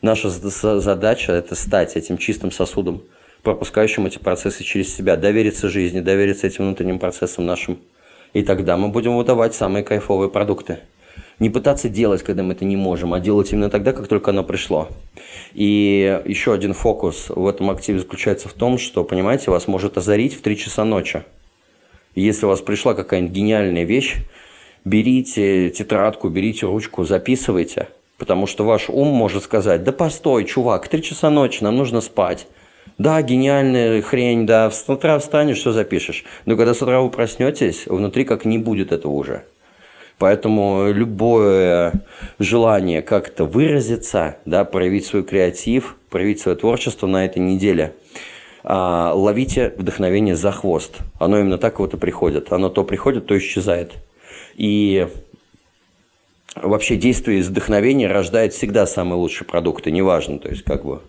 Speaker 2: Наша задача – это стать этим чистым сосудом, пропускающим эти процессы через себя, довериться жизни, довериться этим внутренним процессам нашим. И тогда мы будем выдавать самые кайфовые продукты. Не пытаться делать, когда мы это не можем, а делать именно тогда, как только оно пришло. И еще один фокус в этом активе заключается в том, что, понимаете, вас может озарить в 3 часа ночи. если у вас пришла какая-нибудь гениальная вещь, берите тетрадку, берите ручку, записывайте, потому что ваш ум может сказать, да постой, чувак, три часа ночи, нам нужно спать. Да, гениальная хрень, да, с утра встанешь, все запишешь. Но когда с утра вы проснетесь, внутри как не будет этого уже. Поэтому любое желание как-то выразиться, да, проявить свой креатив, проявить свое творчество на этой неделе, а, ловите вдохновение за хвост. Оно именно так вот и приходит. Оно то приходит, то исчезает. И вообще действие из вдохновения рождает всегда самые лучшие продукты, неважно, то есть как бы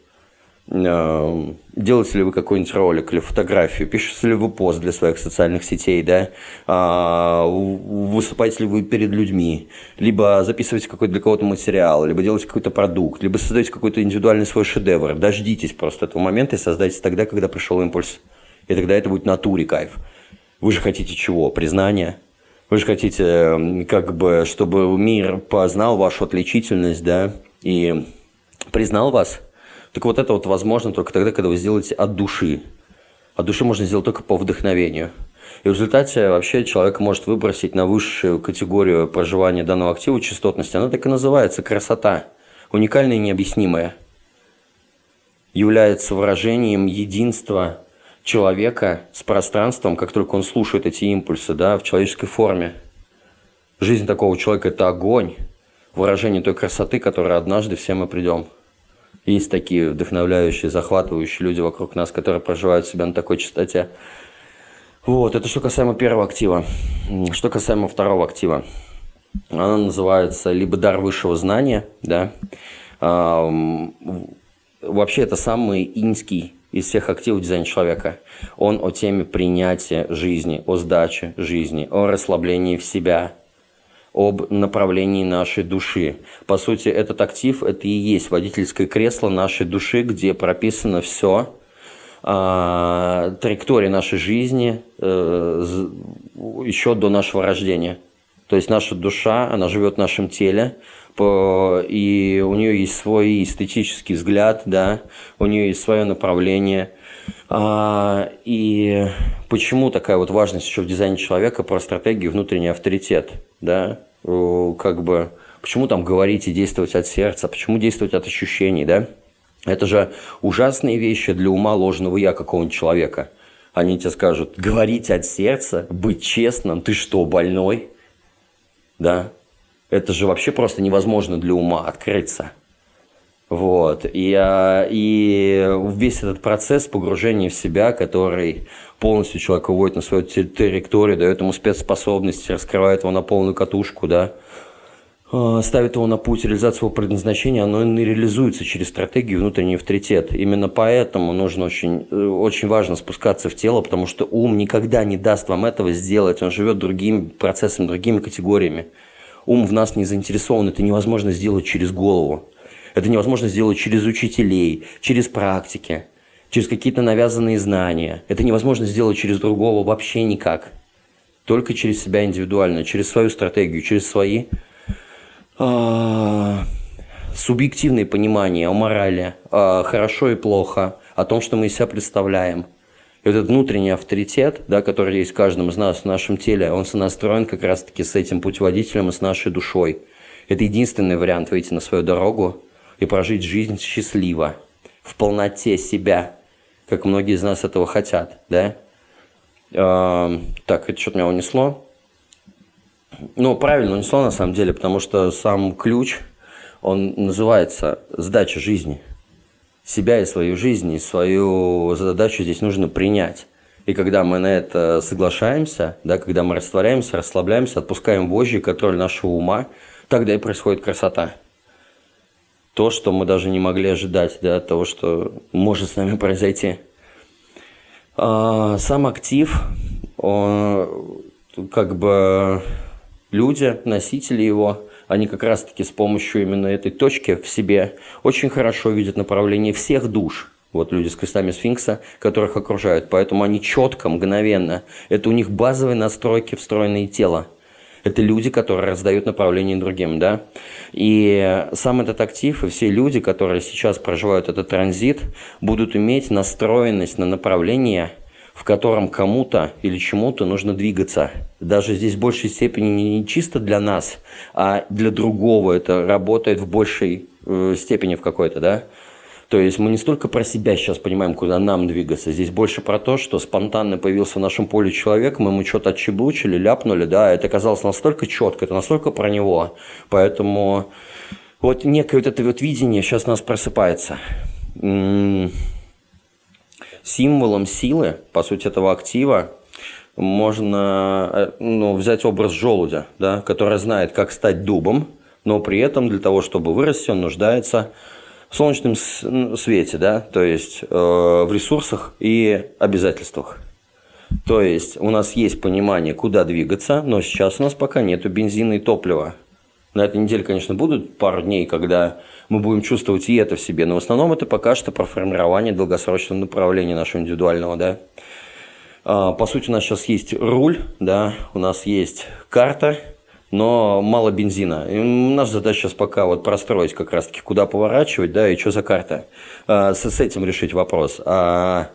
Speaker 2: э, делаете ли вы какой-нибудь ролик или фотографию, пишете ли вы пост для своих социальных сетей, да, а, выступаете ли вы перед людьми, либо записываете какой-то для кого-то материал, либо делаете какой-то продукт, либо создаете какой-то индивидуальный свой шедевр. Дождитесь просто этого момента и создайте тогда, когда пришел импульс. И тогда это будет натуре кайф. Вы же хотите чего? Признания? Вы же хотите, как бы, чтобы мир познал вашу отличительность, да, и признал вас? Так вот это вот возможно только тогда, когда вы сделаете от души. От души можно сделать только по вдохновению. И в результате вообще человек может выбросить на высшую категорию проживания данного актива частотности. Она так и называется – красота. Уникальная и необъяснимая. Является выражением единства человека с пространством, как только он слушает эти импульсы да, в человеческой форме. Жизнь такого человека – это огонь, выражение той красоты, которой однажды все мы придем. Есть такие вдохновляющие, захватывающие люди вокруг нас, которые проживают себя на такой частоте. Вот, это что касаемо первого актива. Что касаемо второго актива. Она называется либо дар высшего знания, да. Вообще это самый инский из всех активов дизайна человека. Он о теме принятия жизни, о сдаче жизни, о расслаблении в себя, об направлении нашей души. По сути, этот актив – это и есть водительское кресло нашей души, где прописано все, а, траектория нашей жизни э, еще до нашего рождения. То есть наша душа, она живет в нашем теле, и у нее есть свой эстетический взгляд, да, у нее есть свое направление. А, и почему такая вот важность еще в дизайне человека про стратегию внутренний авторитет, да, как бы, почему там говорить и действовать от сердца, почему действовать от ощущений, да? Это же ужасные вещи для ума ложного я какого-нибудь человека. Они тебе скажут, говорить от сердца, быть честным, ты что, больной? Да? Это же вообще просто невозможно для ума открыться. Вот. И, а, и весь этот процесс погружения в себя, который полностью человека выводит на свою территорию, дает ему спецспособности, раскрывает его на полную катушку, да, ставит его на путь реализации своего предназначения, оно не реализуется через стратегию внутренний авторитет. Именно поэтому нужно очень, э, очень важно спускаться в тело, потому что ум никогда не даст вам этого сделать. Он живет другими процессами, другими категориями. Ум в нас не заинтересован, это невозможно сделать через голову. Это невозможно сделать через учителей, через практики, через какие-то навязанные знания. Это невозможно сделать через другого вообще никак. Только через себя индивидуально, через свою стратегию, через свои э, субъективные понимания о морали, о хорошо и плохо, о том, что мы из себя представляем. И этот внутренний авторитет, да, который есть в каждом из нас в нашем теле, он сонастроен как раз-таки с этим путеводителем и с нашей душой. Это единственный вариант выйти на свою дорогу и прожить жизнь счастливо, в полноте себя, как многие из нас этого хотят, да? Э, так, это что-то меня унесло. Ну, правильно унесло на самом деле, потому что сам ключ, он называется «сдача жизни». Себя и свою жизнь, и свою задачу здесь нужно принять. И когда мы на это соглашаемся, да, когда мы растворяемся, расслабляемся, отпускаем вожжи, контроль нашего ума, тогда и происходит красота то, что мы даже не могли ожидать, да, того, что может с нами произойти. А, сам актив, он, как бы люди, носители его, они как раз-таки с помощью именно этой точки в себе очень хорошо видят направление всех душ. Вот люди с крестами сфинкса, которых окружают. Поэтому они четко, мгновенно. Это у них базовые настройки, встроенные тело. Это люди, которые раздают направление другим, да. И сам этот актив и все люди, которые сейчас проживают этот транзит, будут иметь настроенность на направление, в котором кому-то или чему-то нужно двигаться. Даже здесь в большей степени не чисто для нас, а для другого это работает в большей э, степени в какой-то, да. То есть мы не столько про себя сейчас понимаем, куда нам двигаться. Здесь больше про то, что спонтанно появился в нашем поле человек, мы ему что-то отчебучили, ляпнули, да, это казалось настолько четко, это настолько про него. Поэтому вот некое вот это вот видение сейчас у нас просыпается. Символом силы, по сути, этого актива можно э, ну, взять образ желудя, да, который знает, как стать дубом, но при этом для того, чтобы вырасти, он нуждается в солнечном свете, да, то есть э, в ресурсах и обязательствах. То есть у нас есть понимание, куда двигаться, но сейчас у нас пока нету бензина и топлива. На этой неделе, конечно, будут пару дней, когда мы будем чувствовать и это в себе, но в основном это пока что про формирование долгосрочного направления нашего индивидуального, да. А, по сути, у нас сейчас есть руль, да, у нас есть карта, но мало бензина. И наша задача сейчас пока вот простроить как раз-таки, куда поворачивать, да, и что за карта. А, с, этим решить вопрос. А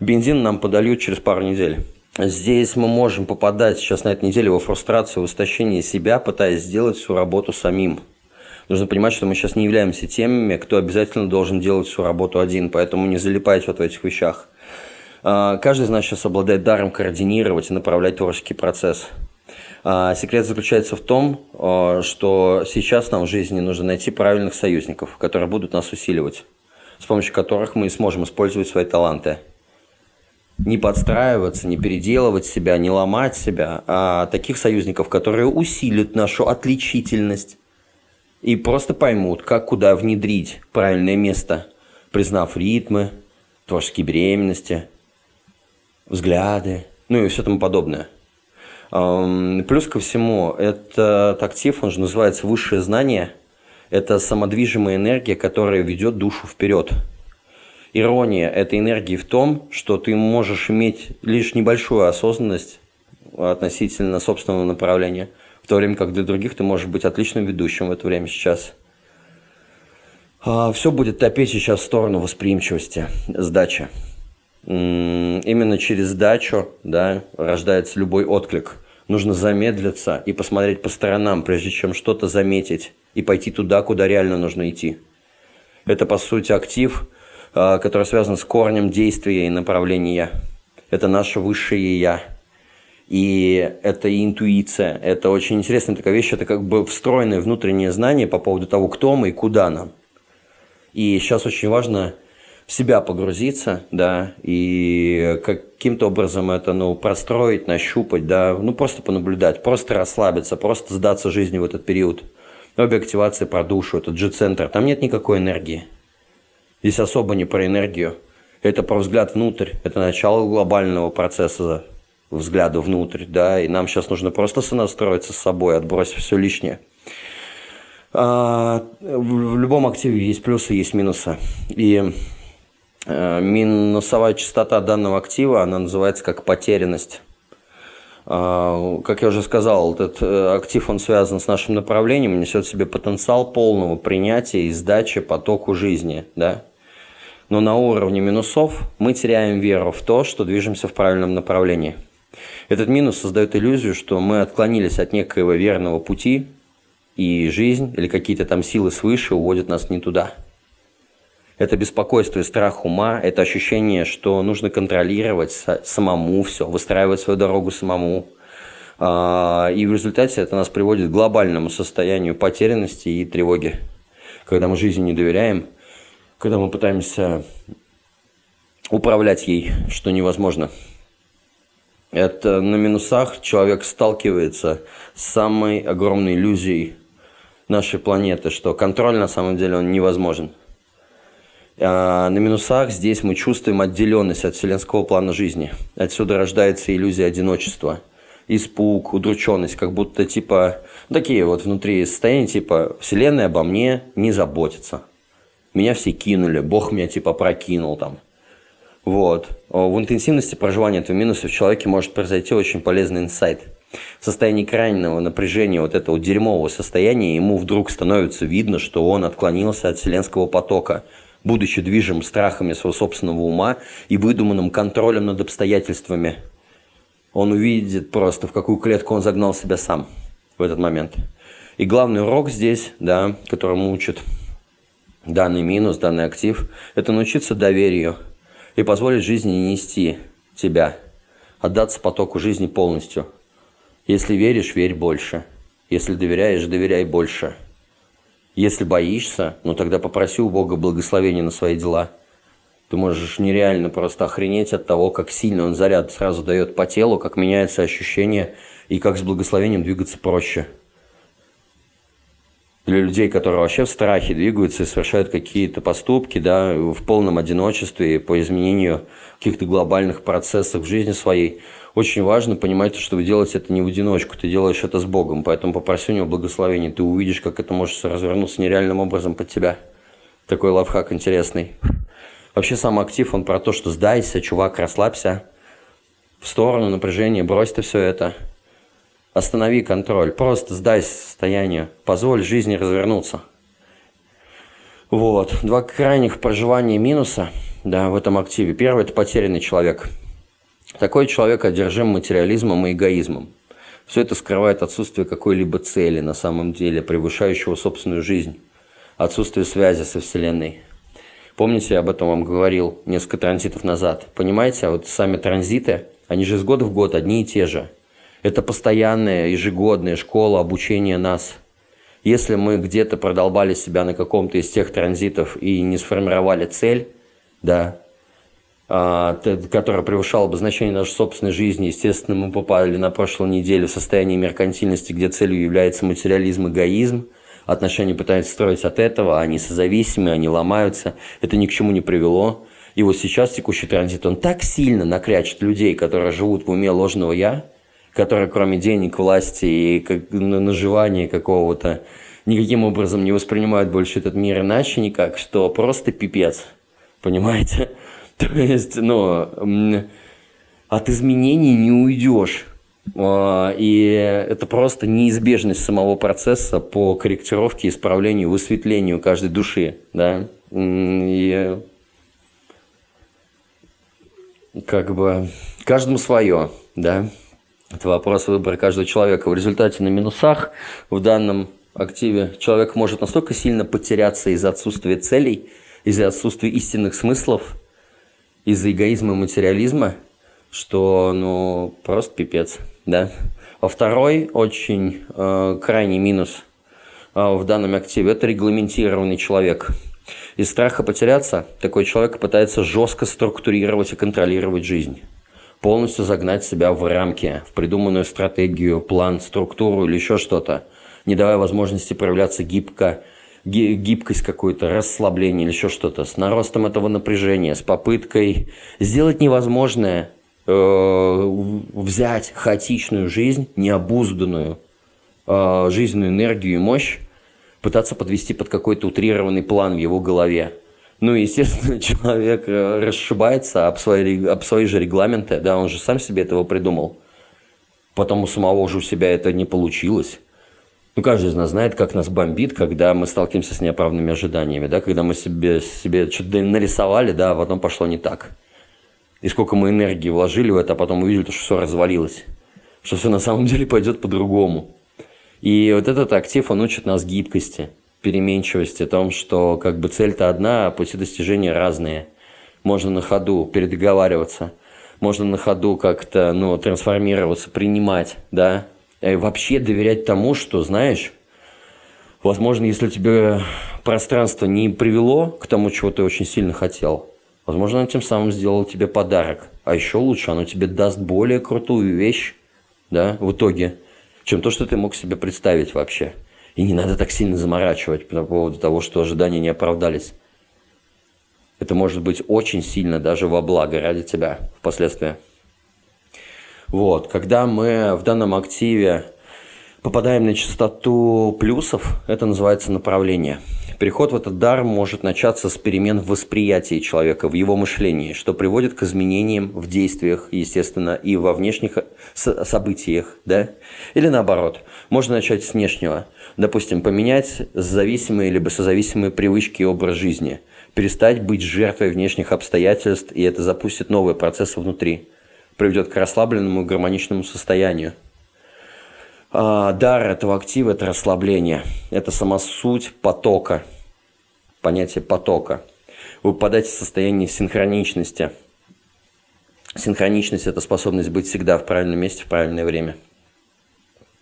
Speaker 2: бензин нам подольют через пару недель. Здесь мы можем попадать сейчас на этой неделе во фрустрацию, в истощение себя, пытаясь сделать всю работу самим. Нужно понимать, что мы сейчас не являемся теми, кто обязательно должен делать всю работу один, поэтому не залипайте вот в этих вещах. А, каждый из нас сейчас обладает даром координировать и направлять творческий процесс. А, секрет заключается в том, а, что сейчас нам в жизни нужно найти правильных союзников, которые будут нас усиливать, с помощью которых мы сможем использовать свои таланты. Не подстраиваться, не переделывать себя, не ломать себя, а таких союзников, которые усилят нашу отличительность и просто поймут, как куда внедрить правильное место, признав ритмы, творческие беременности, взгляды, ну и все тому подобное. Плюс ко всему, этот актив, он же называется высшее знание. Это самодвижимая энергия, которая ведет душу вперед. Ирония этой энергии в том, что ты можешь иметь лишь небольшую осознанность относительно собственного направления, в то время как для других ты можешь быть отличным ведущим в это время сейчас. А, Все будет топить сейчас в сторону восприимчивости, сдачи. Именно через сдачу да, рождается любой отклик – Нужно замедлиться и посмотреть по сторонам, прежде чем что-то заметить и пойти туда, куда реально нужно идти. Это, по сути, актив, а, который связан с корнем действия и направления. Это наше высшее «я». И это интуиция. Это очень интересная такая вещь. Это как бы встроенное внутреннее знание по поводу того, кто мы и куда нам. И сейчас очень важно в себя погрузиться, да, и каким-то образом это, ну, простроить, нащупать, да, ну, просто понаблюдать, просто расслабиться, просто сдаться жизни в этот период. Обе активации про душу, это G-центр, там нет никакой энергии. Здесь особо не про энергию. Это про взгляд внутрь, это начало глобального процесса взгляда внутрь, да, и нам сейчас нужно просто сонастроиться с собой, отбросить все лишнее. А, в любом активе есть плюсы, есть минусы. И Э, минусовая частота данного актива, она называется как потерянность. А, как я уже сказал, этот э, актив, он связан с нашим направлением, несет в себе потенциал полного принятия и сдачи потоку жизни. Да? Но на уровне минусов мы теряем веру в то, что движемся в правильном направлении. Этот минус создает иллюзию, что мы отклонились от некоего верного пути, и жизнь или какие-то там силы свыше уводят нас не туда – это беспокойство и страх ума, это ощущение, что нужно контролировать самому все, выстраивать свою дорогу самому. А, и в результате это нас приводит к глобальному состоянию потерянности и тревоги. Когда мы жизни не доверяем, когда мы пытаемся управлять ей, что невозможно. Это на минусах человек сталкивается с самой огромной иллюзией нашей планеты, что контроль на самом деле он невозможен – а, на минусах здесь мы чувствуем отделенность от вселенского плана жизни. Отсюда рождается иллюзия одиночества, испуг, удрученность, как будто типа такие вот внутри состояния типа Вселенная обо мне не заботится. Меня все кинули, Бог меня типа прокинул там. Вот. В интенсивности проживания этого минуса в человеке может произойти очень полезный инсайт. В состоянии крайнего напряжения вот этого дерьмового состояния ему вдруг становится видно, что он отклонился от вселенского потока – будучи движим страхами своего собственного ума и выдуманным контролем над обстоятельствами. Он увидит просто, в какую клетку он загнал себя сам в этот момент. И главный урок здесь, да, которому учит данный минус, данный актив, это научиться доверию и позволить жизни нести тебя, отдаться потоку жизни полностью. Если веришь, верь больше. Если доверяешь, доверяй больше. Если боишься, ну тогда попроси у Бога благословения на свои дела. Ты можешь нереально просто охренеть от того, как сильно он заряд сразу дает по телу, как меняется ощущение и как с благословением двигаться проще. Для людей, которые вообще в страхе двигаются и совершают какие-то поступки, да, в полном одиночестве по изменению каких-то глобальных процессов в жизни своей, очень важно понимать, что вы делаете это не в одиночку, ты делаешь это с Богом. Поэтому попроси у него благословения, ты увидишь, как это может развернуться нереальным образом под тебя. Такой лайфхак интересный. Вообще сам актив, он про то, что сдайся, чувак, расслабься, в сторону напряжения, брось ты все это – Останови контроль, просто сдайся состоянию, позволь жизни развернуться. Вот. Два крайних проживания минуса да, в этом активе. Первый – это потерянный человек. Такой человек одержим материализмом и эгоизмом. Все это скрывает отсутствие какой-либо цели на самом деле, превышающего собственную жизнь, отсутствие связи со Вселенной. Помните, я об этом вам говорил несколько транзитов назад. Понимаете, а вот сами транзиты, они же из года в год одни и те же – это постоянная ежегодная школа обучения нас. Если мы где-то продолбали себя на каком-то из тех транзитов и не сформировали цель, да, а, которая превышала бы значение нашей собственной жизни, естественно, мы попали на прошлой неделе в состояние меркантильности, где целью является материализм, эгоизм, отношения пытаются строить от этого, они созависимы, они ломаются, это ни к чему не привело. И вот сейчас текущий транзит, он так сильно накрячет людей, которые живут в уме ложного «я», которые кроме денег, власти и как, наживания какого-то никаким образом не воспринимают больше этот мир иначе никак, что просто пипец. Понимаете? То есть, ну, от изменений не уйдешь. А, и это просто неизбежность самого процесса по корректировке, исправлению, высветлению каждой души. Да? И как бы каждому свое, да. Это вопрос выбора каждого человека. В результате на минусах в данном активе человек может настолько сильно потеряться из-за отсутствия целей, из-за отсутствия истинных смыслов, из-за эгоизма и материализма, что, ну, просто пипец, да. А второй очень э, крайний минус э, в данном активе – это регламентированный человек. Из страха потеряться такой человек пытается жестко структурировать и контролировать жизнь полностью загнать себя в рамки, в придуманную стратегию, план, структуру или еще что-то, не давая возможности проявляться гибко, гибкость какую-то, расслабление или еще что-то, с наростом этого напряжения, с попыткой сделать невозможное, э, взять хаотичную жизнь, необузданную э, жизненную энергию и мощь, пытаться подвести под какой-то утрированный план в его голове. Ну, естественно, человек э, расшибается об свои, об свои же регламенты, да, он же сам себе этого придумал. Потом у самого уже у себя это не получилось. Ну, каждый из нас знает, как нас бомбит, когда мы сталкиваемся с неоправданными ожиданиями, да, когда мы себе, себе что-то нарисовали, да, а потом пошло не так. И сколько мы энергии вложили в это, а потом увидели, что все развалилось. Что все на самом деле пойдет по-другому. И вот этот актив, он учит нас гибкости – переменчивости, о том, что как бы цель-то одна, а пути достижения разные. Можно на ходу передоговариваться, можно на ходу как-то ну, трансформироваться, принимать, да, и вообще доверять тому, что, знаешь, возможно, если тебе пространство не привело к тому, чего ты очень сильно хотел, возможно, оно тем самым сделало тебе подарок. А еще лучше, оно тебе даст более крутую вещь, да, в итоге, чем то, что ты мог себе представить вообще. И не надо так сильно заморачивать по поводу того, что ожидания не оправдались. Это может быть очень сильно даже во благо ради тебя впоследствии. Вот, когда мы в данном активе попадаем на частоту плюсов, это называется направление. Переход в этот дар может начаться с перемен в восприятии человека, в его мышлении, что приводит к изменениям в действиях, естественно, и во внешних событиях, да? Или наоборот, можно начать с внешнего – Допустим, поменять зависимые либо созависимые привычки и образ жизни. Перестать быть жертвой внешних обстоятельств, и это запустит новые процессы внутри. Приведет к расслабленному и гармоничному состоянию. А, дар этого актива – это расслабление. Это сама суть потока. Понятие потока. Вы попадаете в состояние синхроничности. Синхроничность – это способность быть всегда в правильном месте в правильное время –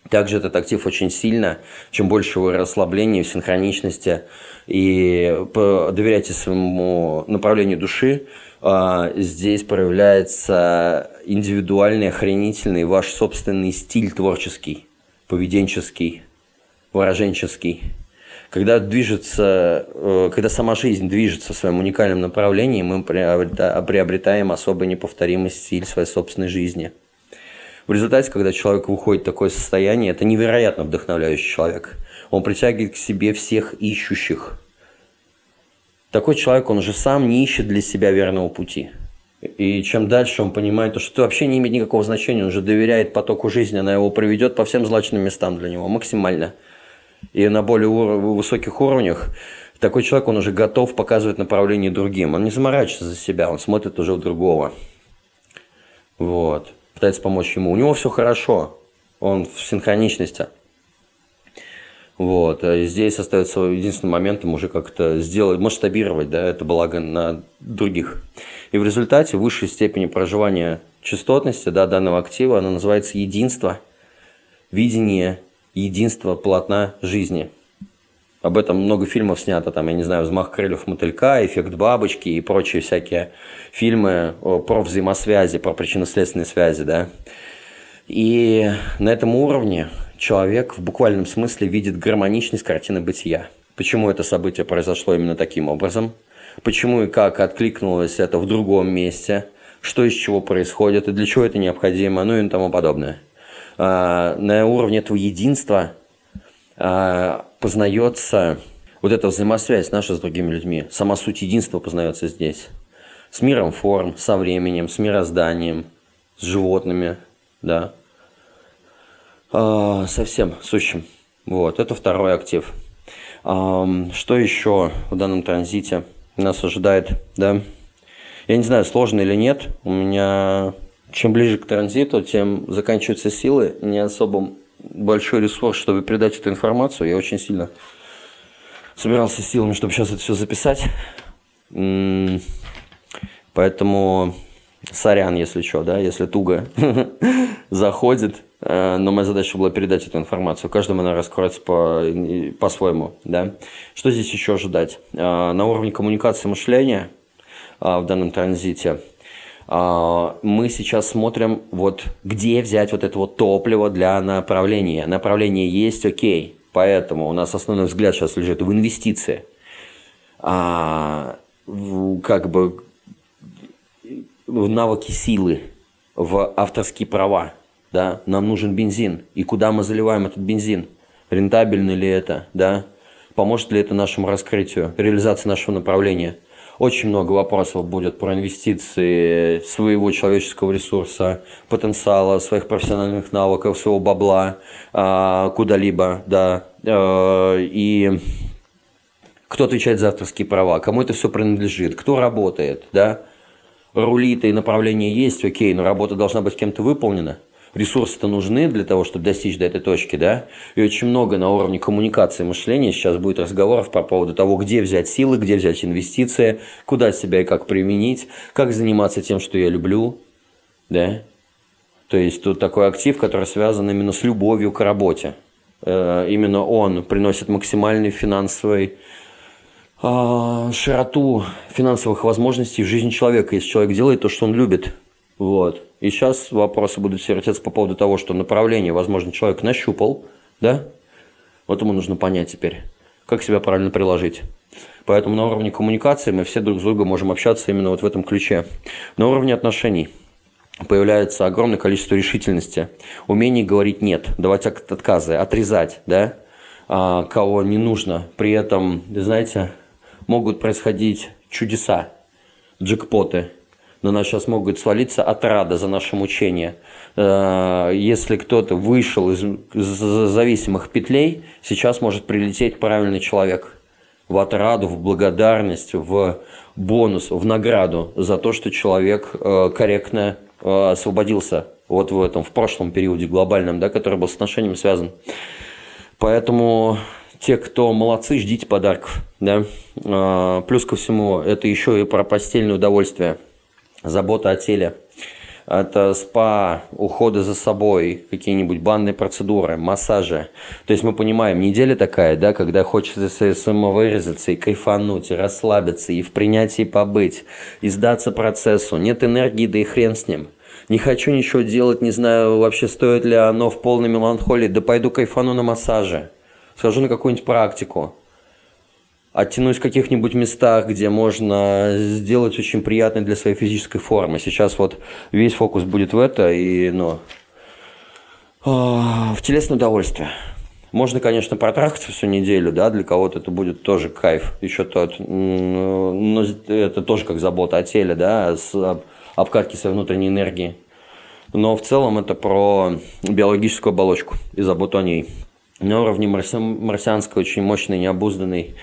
Speaker 2: также этот актив очень сильно, чем больше вы расслабления, синхроничности и доверяйте своему направлению души, а, здесь проявляется индивидуальный, охренительный ваш собственный стиль творческий, поведенческий, выраженческий. Когда движется, э, когда сама жизнь движется в своем уникальном направлении, мы приобретаем особо неповторимый стиль своей собственной жизни. В результате, когда человек выходит в такое состояние, это невероятно вдохновляющий человек. Он притягивает к себе всех ищущих. Такой человек, он же сам не ищет для себя верного пути. И чем дальше он понимает, что это вообще не имеет никакого значения, он уже доверяет потоку жизни, она его проведет по всем злачным местам для него максимально. И на более высоких уровнях такой человек, он уже готов показывать направление другим. Он не заморачивается за себя, он смотрит уже в другого. Вот пытается помочь ему. У него все хорошо, он в синхроничности. Вот. Здесь остается единственным моментом уже как-то сделать, масштабировать да, это благо на других. И в результате высшей степени проживания частотности да, данного актива, она называется единство, видение единства полотна жизни – об этом много фильмов снято, там, я не знаю, «Взмах крыльев мотылька», «Эффект бабочки» и прочие всякие фильмы про взаимосвязи, про причинно-следственные связи, да. И на этом уровне человек в буквальном смысле видит гармоничность картины бытия. Почему это событие произошло именно таким образом? Почему и как откликнулось это в другом месте? Что из чего происходит и для чего это необходимо? Ну и тому подобное. А, на уровне этого единства а, познается вот эта взаимосвязь наша с другими людьми. Сама суть единства познается здесь. С миром форм, со временем, с мирозданием, с животными, да. А, со всем сущим. Вот, это второй актив. А, что еще в данном транзите нас ожидает, да? Я не знаю, сложно или нет. У меня чем ближе к транзиту, тем заканчиваются силы. Не особо большой ресурс, чтобы передать эту информацию. Я очень сильно собирался силами, чтобы сейчас это все записать. Поэтому сорян, если что, да, если туго заходит. Э, но моя задача была передать эту информацию. Каждому она раскроется по, по-своему, да. Что здесь еще ожидать? Э, на уровне коммуникации мышления э, в данном транзите – мы сейчас смотрим, вот где взять вот это вот топливо для направления. Направление есть, окей. Поэтому у нас основной взгляд сейчас лежит в инвестиции. А, как бы в навыки силы, в авторские права. Да? Нам нужен бензин. И куда мы заливаем этот бензин? Рентабельно ли это? Да? Поможет ли это нашему раскрытию, реализации нашего направления? Очень много вопросов будет про инвестиции своего человеческого ресурса, потенциала, своих профессиональных навыков, своего бабла а, куда-либо, да. А, и кто отвечает за авторские права, кому это все принадлежит, кто работает, да. Рулит и направление есть, окей, но работа должна быть кем-то выполнена – ресурсы-то нужны для того, чтобы достичь до этой точки, да? И очень много на уровне коммуникации мышления сейчас будет разговоров по поводу того, где взять силы, где взять инвестиции, куда себя и как применить, как заниматься тем, что я люблю, да? То есть тут такой актив, который связан именно с любовью к работе. Э, именно он приносит максимальный финансовый а, широту финансовых возможностей в жизни человека, если человек делает то, что он любит. Вот. И сейчас вопросы будут вертеться по поводу того, что направление, возможно, человек нащупал, да? Вот ему нужно понять теперь, как себя правильно приложить. Поэтому на уровне коммуникации мы все друг с другом можем общаться именно вот в этом ключе. На уровне отношений появляется огромное количество решительности, умение говорить «нет», давать отказы, отрезать, да, а, кого не нужно. При этом, знаете, могут происходить чудеса, джекпоты – на нас сейчас могут свалиться отрада за наше мучение. Э, если кто-то вышел из зависимых петлей, сейчас может прилететь правильный человек в отраду, в благодарность, в бонус, в награду за то, что человек э, корректно э, освободился вот в этом, в прошлом периоде глобальном, да, который был с отношением связан. Поэтому те, кто молодцы, ждите подарков. Да? Плюс ко всему, это еще и про постельное удовольствие – забота о теле. Это спа, уходы за собой, какие-нибудь банные процедуры, массажи. То есть мы понимаем, неделя такая, да, когда хочется самовырезаться и кайфануть, и расслабиться, и в принятии побыть, и сдаться процессу. Нет энергии, да и хрен с ним. Не хочу ничего делать, не знаю, вообще стоит ли оно в полной меланхолии. Да пойду кайфану на массаже. Схожу на какую-нибудь практику. Оттянуть в каких-нибудь местах, где можно сделать очень приятной для своей физической формы. Сейчас вот весь фокус будет в это и, ну, а, в телесное удовольствие. Можно, конечно, протрахаться всю неделю, да, для кого-то это будет тоже кайф, еще тот, но это тоже как забота о теле, да, с обкатки своей внутренней энергии. Но в целом это про биологическую оболочку и заботу о ней. На уровне марсианской очень мощной, необузданной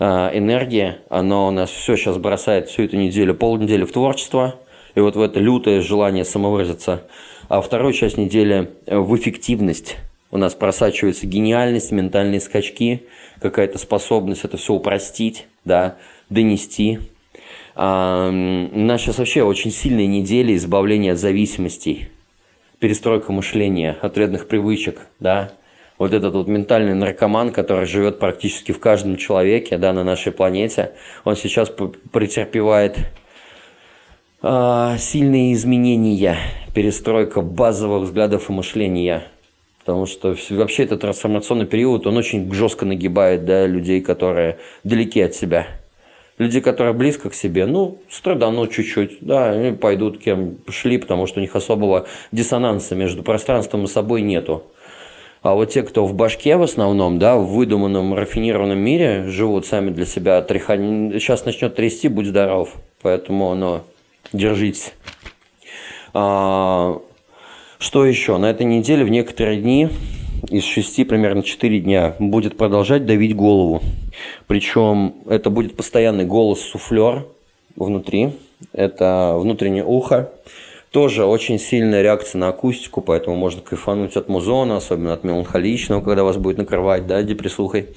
Speaker 2: э, энергии, она у нас все сейчас бросает всю эту неделю, полнедели в творчество, и вот в это лютое желание самовыразиться, а вторую часть недели в эффективность. У нас просачивается гениальность, ментальные скачки, какая-то способность это все упростить, да, донести. А, у нас сейчас вообще очень сильные недели избавления от зависимостей, перестройка мышления, от вредных привычек, да, вот этот вот ментальный наркоман, который живет практически в каждом человеке, да, на нашей планете, он сейчас претерпевает э, сильные изменения, перестройка базовых взглядов и мышления. Потому что вообще этот трансформационный период, он очень жестко нагибает да, людей, которые далеки от себя. Люди, которые близко к себе, ну, страданут чуть-чуть, да, они пойдут кем шли, потому что у них особого диссонанса между пространством и собой нету. А вот те, кто в башке в основном, да, в выдуманном, рафинированном мире живут сами для себя, тряхань, сейчас начнет трясти, будь здоров. Поэтому, ну, держитесь. А, что еще? На этой неделе в некоторые дни из шести примерно четыре дня будет продолжать давить голову. Причем это будет постоянный голос суфлер внутри. Это внутреннее ухо. Тоже очень сильная реакция на акустику, поэтому можно кайфануть от музона, особенно от меланхоличного, когда вас будет накрывать, да, депрессухой.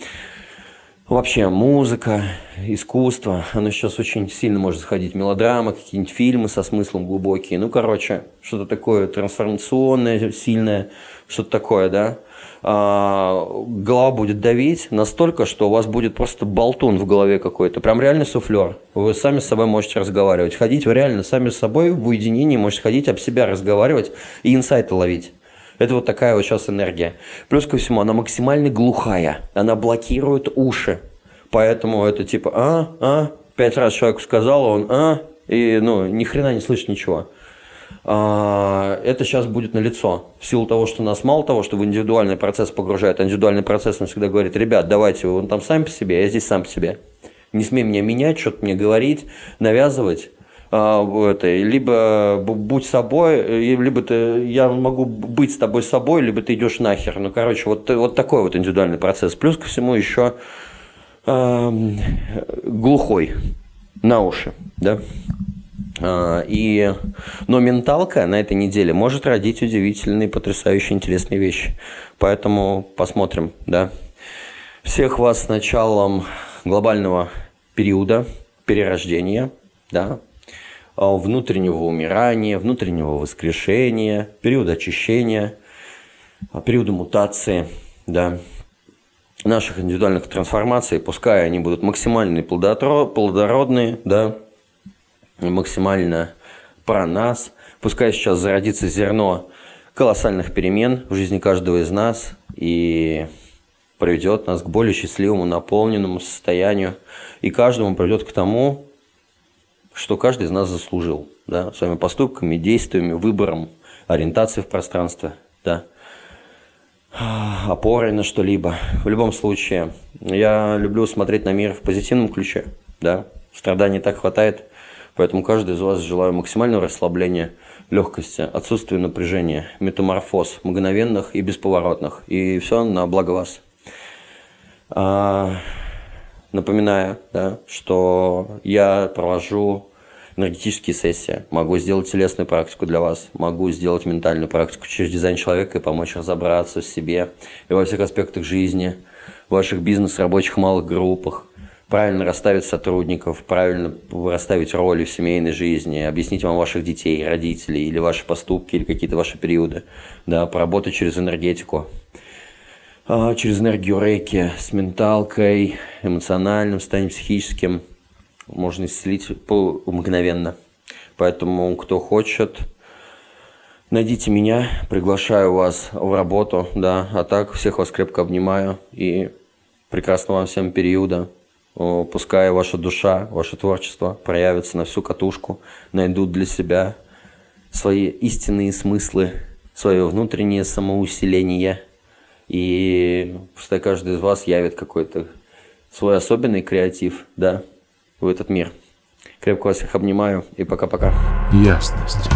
Speaker 2: Вообще музыка, искусство, оно сейчас очень сильно может заходить. Мелодрамы, какие-нибудь фильмы со смыслом глубокие. Ну, короче, что-то такое трансформационное, сильное, что-то такое, да. А, голова будет давить настолько, что у вас будет просто болтун в голове какой-то. Прям реально суфлер. Вы сами с собой можете разговаривать. Ходить вы реально сами с собой в уединении можете ходить, об себя разговаривать и инсайты ловить. Это вот такая вот сейчас энергия. Плюс ко всему, она максимально глухая. Она блокирует уши. Поэтому это типа, а, а, пять раз человеку сказал, он, а, и, ну, ни хрена не слышит ничего. А, это сейчас будет налицо. В силу того, что нас мало того, что в индивидуальный процесс погружает, а индивидуальный процесс нам всегда говорит, ребят, давайте, вы там сами по себе, я здесь сам по себе. Не смей меня менять, что-то мне говорить, навязывать. А, это, либо будь собой, либо ты, я могу быть с тобой собой, либо ты идешь нахер. Ну, короче, вот, вот такой вот индивидуальный процесс. Плюс ко всему еще э, глухой на уши, да. А, и, но менталка на этой неделе может родить удивительные, потрясающие, интересные вещи. Поэтому посмотрим, да. Всех вас с началом глобального периода перерождения, да, а, внутреннего умирания, внутреннего воскрешения, периода очищения, а, периода мутации, да, наших индивидуальных трансформаций, пускай они будут максимально плодородные, да, максимально про нас, пускай сейчас зародится зерно колоссальных перемен в жизни каждого из нас и приведет нас к более счастливому, наполненному состоянию, и каждому приведет к тому, что каждый из нас заслужил, да, своими поступками, действиями, выбором, ориентацией в пространстве, да, опорой на что-либо. В любом случае, я люблю смотреть на мир в позитивном ключе, да, страданий так хватает, поэтому каждый из вас желаю максимального расслабления, легкости, отсутствия напряжения, метаморфоз, мгновенных и бесповоротных, и все на благо вас. А, Напоминаю, да, что я провожу энергетические сессии, могу сделать телесную практику для вас, могу сделать ментальную практику через дизайн человека и помочь разобраться в себе и во всех аспектах жизни, в ваших бизнес, рабочих малых группах, правильно расставить сотрудников, правильно расставить роли в семейной жизни, объяснить вам ваших детей, родителей или ваши поступки, или какие-то ваши периоды, да, поработать через энергетику. А, через энергию рейки с менталкой, эмоциональным состоянием, психическим. Можно исцелить мгновенно. Поэтому, кто хочет, найдите меня, приглашаю вас в работу, да, а так всех вас крепко обнимаю и прекрасного вам всем периода. Пускай ваша душа, ваше творчество проявится на всю катушку, найдут для себя свои истинные смыслы, свое внутреннее самоусиление. И пускай каждый из вас явит какой-то свой особенный креатив, да, в этот мир. Крепко вас всех обнимаю и пока-пока.
Speaker 1: Ясность.